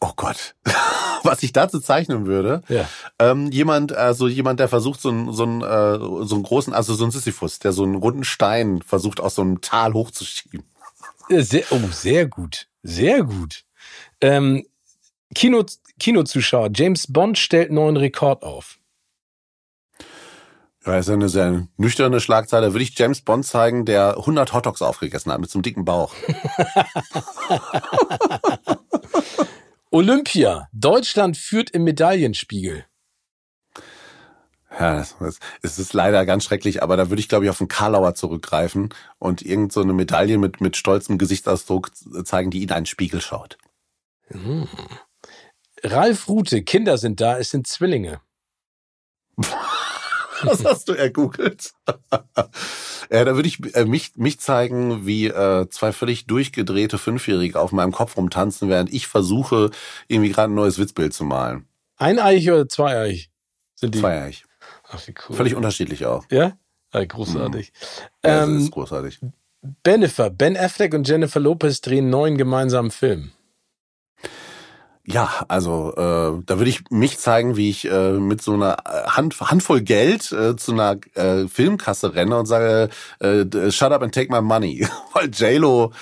oh Gott, was ich dazu zeichnen würde. Ja. Ähm, jemand, also jemand, der versucht, so einen, so einen, äh, so einen großen, also so ein Sisyphus, der so einen runden Stein versucht, aus so einem Tal hochzuschieben. Sehr, oh, sehr gut. Sehr gut. Ähm, Kino, Kinozuschauer, James Bond stellt neuen Rekord auf. Ja, ist ja eine sehr nüchterne Schlagzeile. Würde ich James Bond zeigen, der 100 Hotdogs aufgegessen hat mit so einem dicken Bauch. Olympia. Deutschland führt im Medaillenspiegel. Ja, es ist leider ganz schrecklich, aber da würde ich, glaube ich, auf den Karlauer zurückgreifen und irgend so eine Medaille mit, mit stolzem Gesichtsausdruck zeigen, die in einen Spiegel schaut. Hm. Ralf Rute, Kinder sind da, es sind Zwillinge. Was hast du ergoogelt? ja, da würde ich äh, mich, mich zeigen, wie äh, zwei völlig durchgedrehte Fünfjährige auf meinem Kopf rumtanzen, während ich versuche, irgendwie gerade ein neues Witzbild zu malen. Eineich oder zweieich sind die? Zweieich. Ach, wie cool. Völlig unterschiedlich auch. Ja? ja großartig. Mhm. Ja, ähm, das ist großartig. Bennifer, Ben Affleck und Jennifer Lopez drehen neuen gemeinsamen Film. Ja, also äh, da würde ich mich zeigen, wie ich äh, mit so einer äh, Hand, Handvoll Geld äh, zu einer äh, Filmkasse renne und sage, äh, shut up and take my money. Weil JLo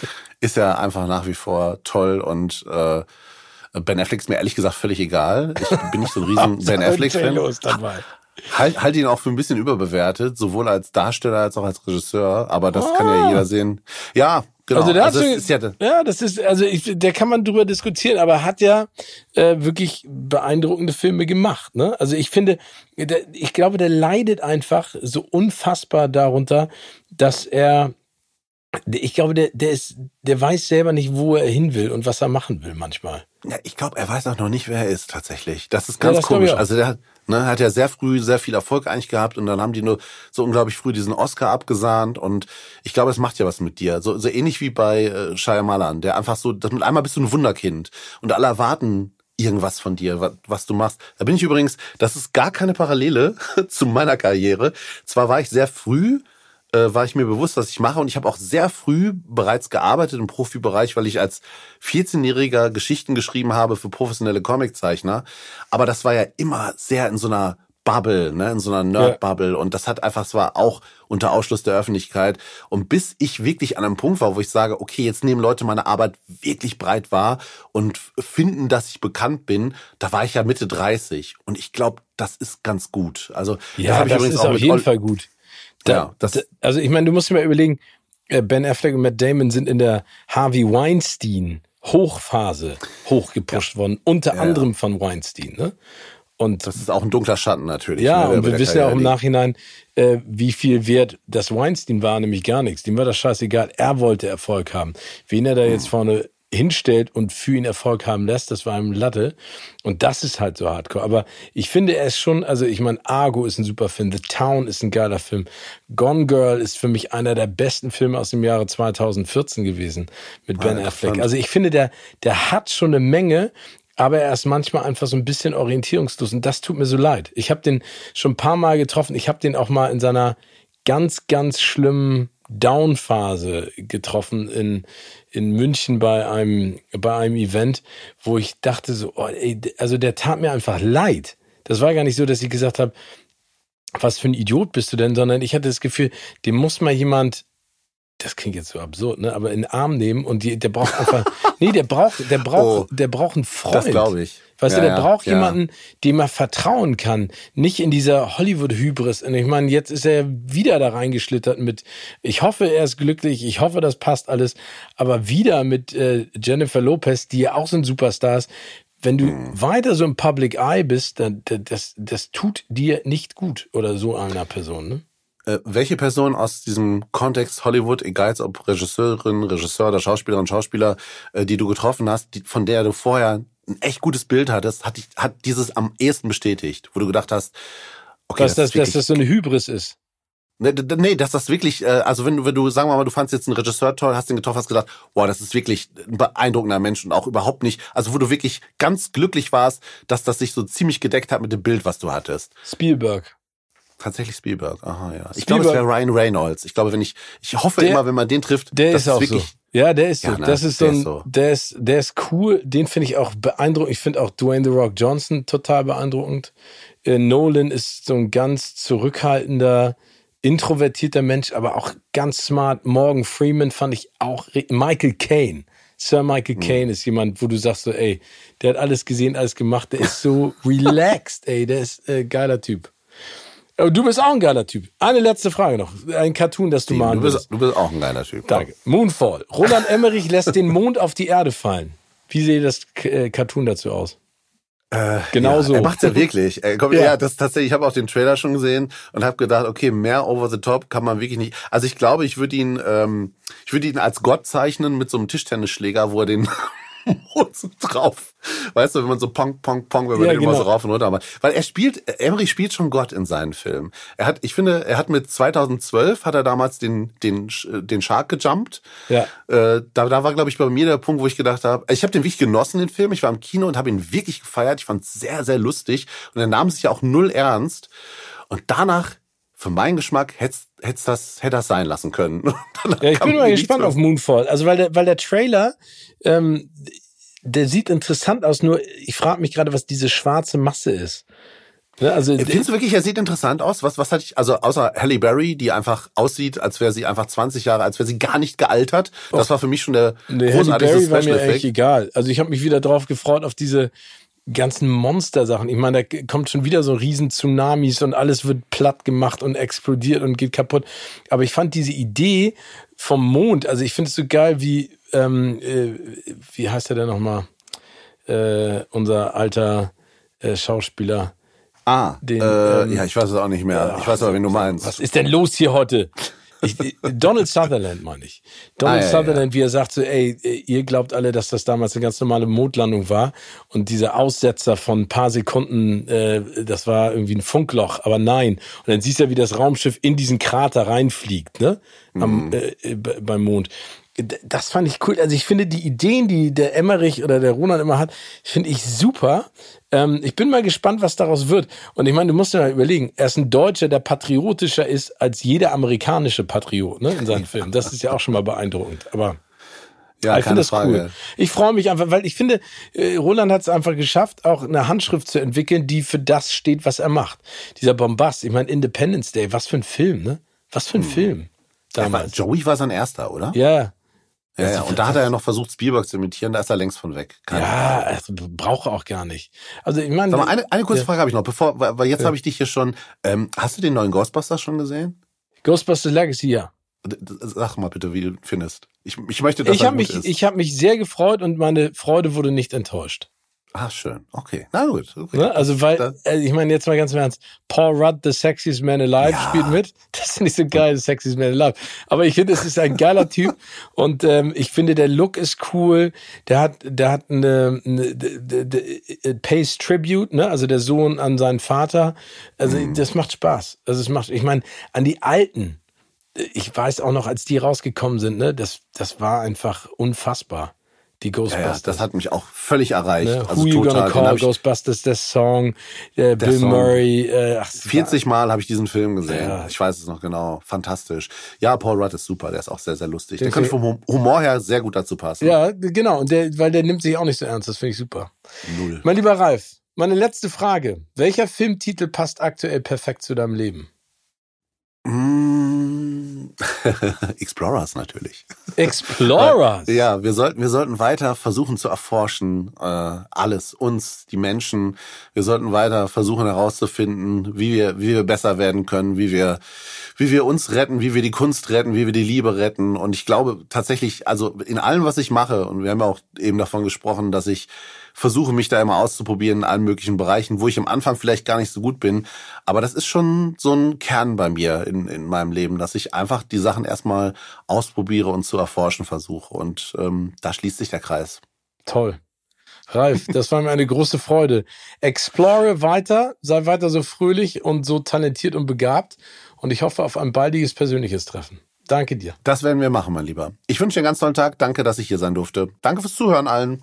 ist ja einfach nach wie vor toll und äh, Ben Affleck ist mir ehrlich gesagt völlig egal. Ich bin nicht so ein riesen Ben Affleck-Fan. Halt, halt ihn auch für ein bisschen überbewertet, sowohl als Darsteller als auch als Regisseur, aber das oh. kann ja ah. jeder sehen. Ja, Genau. Also, der also hat das ist ja, ja, das ist, also ich, der kann man drüber diskutieren, aber er hat ja äh, wirklich beeindruckende Filme gemacht. Ne? Also ich finde, der, ich glaube, der leidet einfach so unfassbar darunter, dass er, ich glaube, der, der ist, der weiß selber nicht, wo er hin will und was er machen will manchmal. Ja, ich glaube, er weiß auch noch nicht, wer er ist tatsächlich. Das ist ganz ja, das komisch. Also der hat, ne, hat ja sehr früh sehr viel Erfolg eigentlich gehabt und dann haben die nur so unglaublich früh diesen Oscar abgesahnt und ich glaube, es macht ja was mit dir. So, so ähnlich wie bei äh, Shyamalan, der einfach so, das mit einmal bist du ein Wunderkind und alle erwarten irgendwas von dir, was, was du machst. Da bin ich übrigens, das ist gar keine Parallele zu meiner Karriere. Zwar war ich sehr früh äh, war ich mir bewusst, was ich mache. Und ich habe auch sehr früh bereits gearbeitet im Profibereich, weil ich als 14-Jähriger Geschichten geschrieben habe für professionelle Comiczeichner. Aber das war ja immer sehr in so einer Bubble, ne, in so einer Nerd-Bubble. Ja. Und das hat einfach, es war auch unter Ausschluss der Öffentlichkeit. Und bis ich wirklich an einem Punkt war, wo ich sage, okay, jetzt nehmen Leute meine Arbeit wirklich breit wahr und finden, dass ich bekannt bin, da war ich ja Mitte 30. Und ich glaube, das ist ganz gut. Also, ja, das, das ist auf jeden Fall gut. Da, ja, das, da, also ich meine, du musst dir mal überlegen, äh, Ben Affleck und Matt Damon sind in der Harvey Weinstein Hochphase hochgepusht ja. worden, unter ja, anderem von Weinstein. Ne? Und das ist auch ein dunkler Schatten natürlich. Ja, ne, und wir wissen ja auch im Nachhinein, äh, wie viel wert das Weinstein war, nämlich gar nichts. Dem war das scheißegal. Er wollte Erfolg haben. Wen er da jetzt hm. vorne hinstellt und für ihn Erfolg haben lässt, das war ihm Latte. Und das ist halt so hardcore. Aber ich finde er ist schon, also ich meine, Argo ist ein super Film, The Town ist ein geiler Film, Gone Girl ist für mich einer der besten Filme aus dem Jahre 2014 gewesen mit Ben ah, Affleck. Also ich finde, der, der hat schon eine Menge, aber er ist manchmal einfach so ein bisschen orientierungslos und das tut mir so leid. Ich habe den schon ein paar Mal getroffen. Ich habe den auch mal in seiner ganz, ganz schlimmen Down-Phase getroffen in, in München bei einem, bei einem Event, wo ich dachte so, oh, ey, also der tat mir einfach leid. Das war gar nicht so, dass ich gesagt habe, was für ein Idiot bist du denn, sondern ich hatte das Gefühl, dem muss mal jemand das klingt jetzt so absurd, ne? Aber in den Arm nehmen und die, der braucht einfach, nee, der braucht, der braucht, oh, der braucht einen Freund. Das glaube ich. Weißt ja, du, der braucht ja. jemanden, dem er vertrauen kann. Nicht in dieser Hollywood-Hybris. Und ich meine, jetzt ist er wieder da reingeschlittert mit, ich hoffe, er ist glücklich, ich hoffe, das passt alles. Aber wieder mit äh, Jennifer Lopez, die ja auch sind Superstars. Wenn du hm. weiter so im Public Eye bist, dann das, das tut dir nicht gut oder so einer Person, ne? Äh, welche Person aus diesem Kontext Hollywood, egal ob Regisseurin, Regisseur oder Schauspielerin, Schauspieler, äh, die du getroffen hast, die, von der du vorher ein echt gutes Bild hattest, hat, dich, hat dieses am ehesten bestätigt, wo du gedacht hast, okay, dass das, das, dass das so eine Hybris ist. Nee, nee, dass das wirklich, äh, also wenn du, wenn du, sagen wir mal, du fandst jetzt einen Regisseur toll, hast den getroffen, hast gedacht, wow, das ist wirklich ein beeindruckender Mensch und auch überhaupt nicht, also wo du wirklich ganz glücklich warst, dass das sich so ziemlich gedeckt hat mit dem Bild, was du hattest. Spielberg. Tatsächlich Spielberg, aha, ja. Ich glaube, es wäre Ryan Reynolds. Ich glaube, wenn ich, ich hoffe der, immer, wenn man den trifft, der ist auch wirklich, so. Ja, der ist so. Ja, ne? Das ist so ein, ist so. der ist, der ist cool. Den finde ich auch beeindruckend. Ich finde auch Dwayne The Rock Johnson total beeindruckend. Äh, Nolan ist so ein ganz zurückhaltender, introvertierter Mensch, aber auch ganz smart. Morgan Freeman fand ich auch, Michael Caine. Sir Michael Caine hm. ist jemand, wo du sagst so, ey, der hat alles gesehen, alles gemacht, der ist so relaxed, ey, der ist äh, geiler Typ. Du bist auch ein geiler Typ. Eine letzte Frage noch. Ein Cartoon, das du malen du bist, du bist auch ein geiler Typ. Danke. Moonfall. Roland Emmerich lässt den Mond auf die Erde fallen. Wie sieht das äh, Cartoon dazu aus? Äh, genau ja, so. Er macht's ja wirklich. Er kommt, ja. ja, das tatsächlich. Ich habe auch den Trailer schon gesehen und habe gedacht, okay, mehr over the top kann man wirklich nicht. Also ich glaube, ich würde ihn, ähm, ich würde ihn als Gott zeichnen mit so einem Tischtennisschläger, wo er den so drauf. Weißt du, wenn man so Pong, Pong, Pong, wenn man ja, den genau. immer so rauf und runter macht. Weil er spielt, Emery spielt schon Gott in seinen Filmen. Er hat, ich finde, er hat mit 2012 hat er damals den, den, den Shark gejumpt. Ja. Äh, da, da war, glaube ich, bei mir der Punkt, wo ich gedacht habe, ich habe den wirklich genossen, den Film. Ich war im Kino und habe ihn wirklich gefeiert. Ich fand es sehr, sehr lustig. Und er nahm sich ja auch null ernst. Und danach für meinen Geschmack hätte es das, hätte das sein lassen können. ja, ich bin mal gespannt auf Moonfall. Also weil der, weil der Trailer, ähm, der sieht interessant aus, nur ich frage mich gerade, was diese schwarze Masse ist. Ja, also, Findest du wirklich, er sieht interessant aus? Was, was hatte ich, also außer Halle Berry, die einfach aussieht, als wäre sie einfach 20 Jahre, als wäre sie gar nicht gealtert. Das war für mich schon der nee, großartigste Halle Berry war mir eigentlich egal. Also ich habe mich wieder drauf gefreut auf diese ganzen Monster-Sachen. Ich meine, da kommt schon wieder so riesen Tsunamis und alles wird platt gemacht und explodiert und geht kaputt. Aber ich fand diese Idee vom Mond, also ich finde es so geil, wie, ähm, äh, wie heißt er denn nochmal? Äh, unser alter äh, Schauspieler. Ah, den, äh, ähm, ja, ich weiß es auch nicht mehr. ich weiß aber, wen du meinst. Was ist denn los hier heute? Ich, Donald Sutherland meine ich. Donald ah, ja, Sutherland, ja. wie er sagt, so, ey, ihr glaubt alle, dass das damals eine ganz normale Mondlandung war und dieser Aussetzer von ein paar Sekunden, äh, das war irgendwie ein Funkloch, aber nein. Und dann siehst du ja, wie das Raumschiff in diesen Krater reinfliegt, ne? Am, mhm. äh, beim Mond das fand ich cool. Also ich finde die Ideen, die der Emmerich oder der Roland immer hat, finde ich super. Ähm, ich bin mal gespannt, was daraus wird. Und ich meine, du musst dir mal überlegen, er ist ein Deutscher, der patriotischer ist als jeder amerikanische Patriot ne, in seinen Filmen. Das ist ja auch schon mal beeindruckend. Aber ja, ich finde das Frage. cool. Ich freue mich einfach, weil ich finde, äh, Roland hat es einfach geschafft, auch eine Handschrift zu entwickeln, die für das steht, was er macht. Dieser Bombast, ich meine, Independence Day, was für ein Film, ne? Was für ein hm. Film. Damals. Joey war sein erster, oder? Ja. Ja, ja, und da hat er ja noch versucht, Spielberg zu imitieren, da ist er längst von weg. Keine ja, also, braucht er auch gar nicht. Also ich meine. Eine, eine kurze ja. Frage habe ich noch, bevor, weil jetzt ja. habe ich dich hier schon. Ähm, hast du den neuen Ghostbusters schon gesehen? Ghostbusters Legacy, ja. Sag mal bitte, wie du findest. Ich, ich möchte, dass ich habe mich, ist. ich habe mich sehr gefreut und meine Freude wurde nicht enttäuscht. Ah, schön. Okay. Na gut. Okay. Ne? Also, weil, äh, ich meine, jetzt mal ganz im Ernst, Paul Rudd, The Sexiest Man Alive, ja. spielt mit. Das ist nicht so geil, The Sexiest Man Alive. Aber ich finde, es ist ein geiler Typ. Und ähm, ich finde, der Look ist cool. Der hat, der hat eine, eine de, de, Pace Tribute, ne? Also der Sohn an seinen Vater. Also, mhm. das macht Spaß. Also, es macht, ich meine, an die Alten. Ich weiß auch noch, als die rausgekommen sind, ne? Das, das war einfach unfassbar die Ghostbusters. Ja, das hat mich auch völlig erreicht. Ne? Also Who You Gonna Call Ghostbusters, der Song, äh, Bill Song. Murray. Äh, ach, 40 Mal habe ich diesen Film gesehen. Ja. Ich weiß es noch genau. Fantastisch. Ja, Paul Rudd ist super. Der ist auch sehr, sehr lustig. Der, der könnte vom Humor her sehr gut dazu passen. Ja, genau. Und der, weil der nimmt sich auch nicht so ernst. Das finde ich super. Null. Mein lieber Ralf, meine letzte Frage. Welcher Filmtitel passt aktuell perfekt zu deinem Leben? Mm. Explorers natürlich. Explorers? ja, wir sollten, wir sollten weiter versuchen zu erforschen, äh, alles, uns, die Menschen. Wir sollten weiter versuchen herauszufinden, wie wir, wie wir besser werden können, wie wir, wie wir uns retten, wie wir die Kunst retten, wie wir die Liebe retten. Und ich glaube tatsächlich, also in allem, was ich mache, und wir haben ja auch eben davon gesprochen, dass ich versuche mich da immer auszuprobieren in allen möglichen Bereichen, wo ich am Anfang vielleicht gar nicht so gut bin. Aber das ist schon so ein Kern bei mir in, in meinem Leben, dass ich einfach die Sachen erstmal ausprobiere und zu erforschen versuche. Und ähm, da schließt sich der Kreis. Toll. Ralf, das war mir eine große Freude. Explore weiter, sei weiter so fröhlich und so talentiert und begabt. Und ich hoffe auf ein baldiges persönliches Treffen. Danke dir. Das werden wir machen, mein Lieber. Ich wünsche dir einen ganz tollen Tag. Danke, dass ich hier sein durfte. Danke fürs Zuhören allen.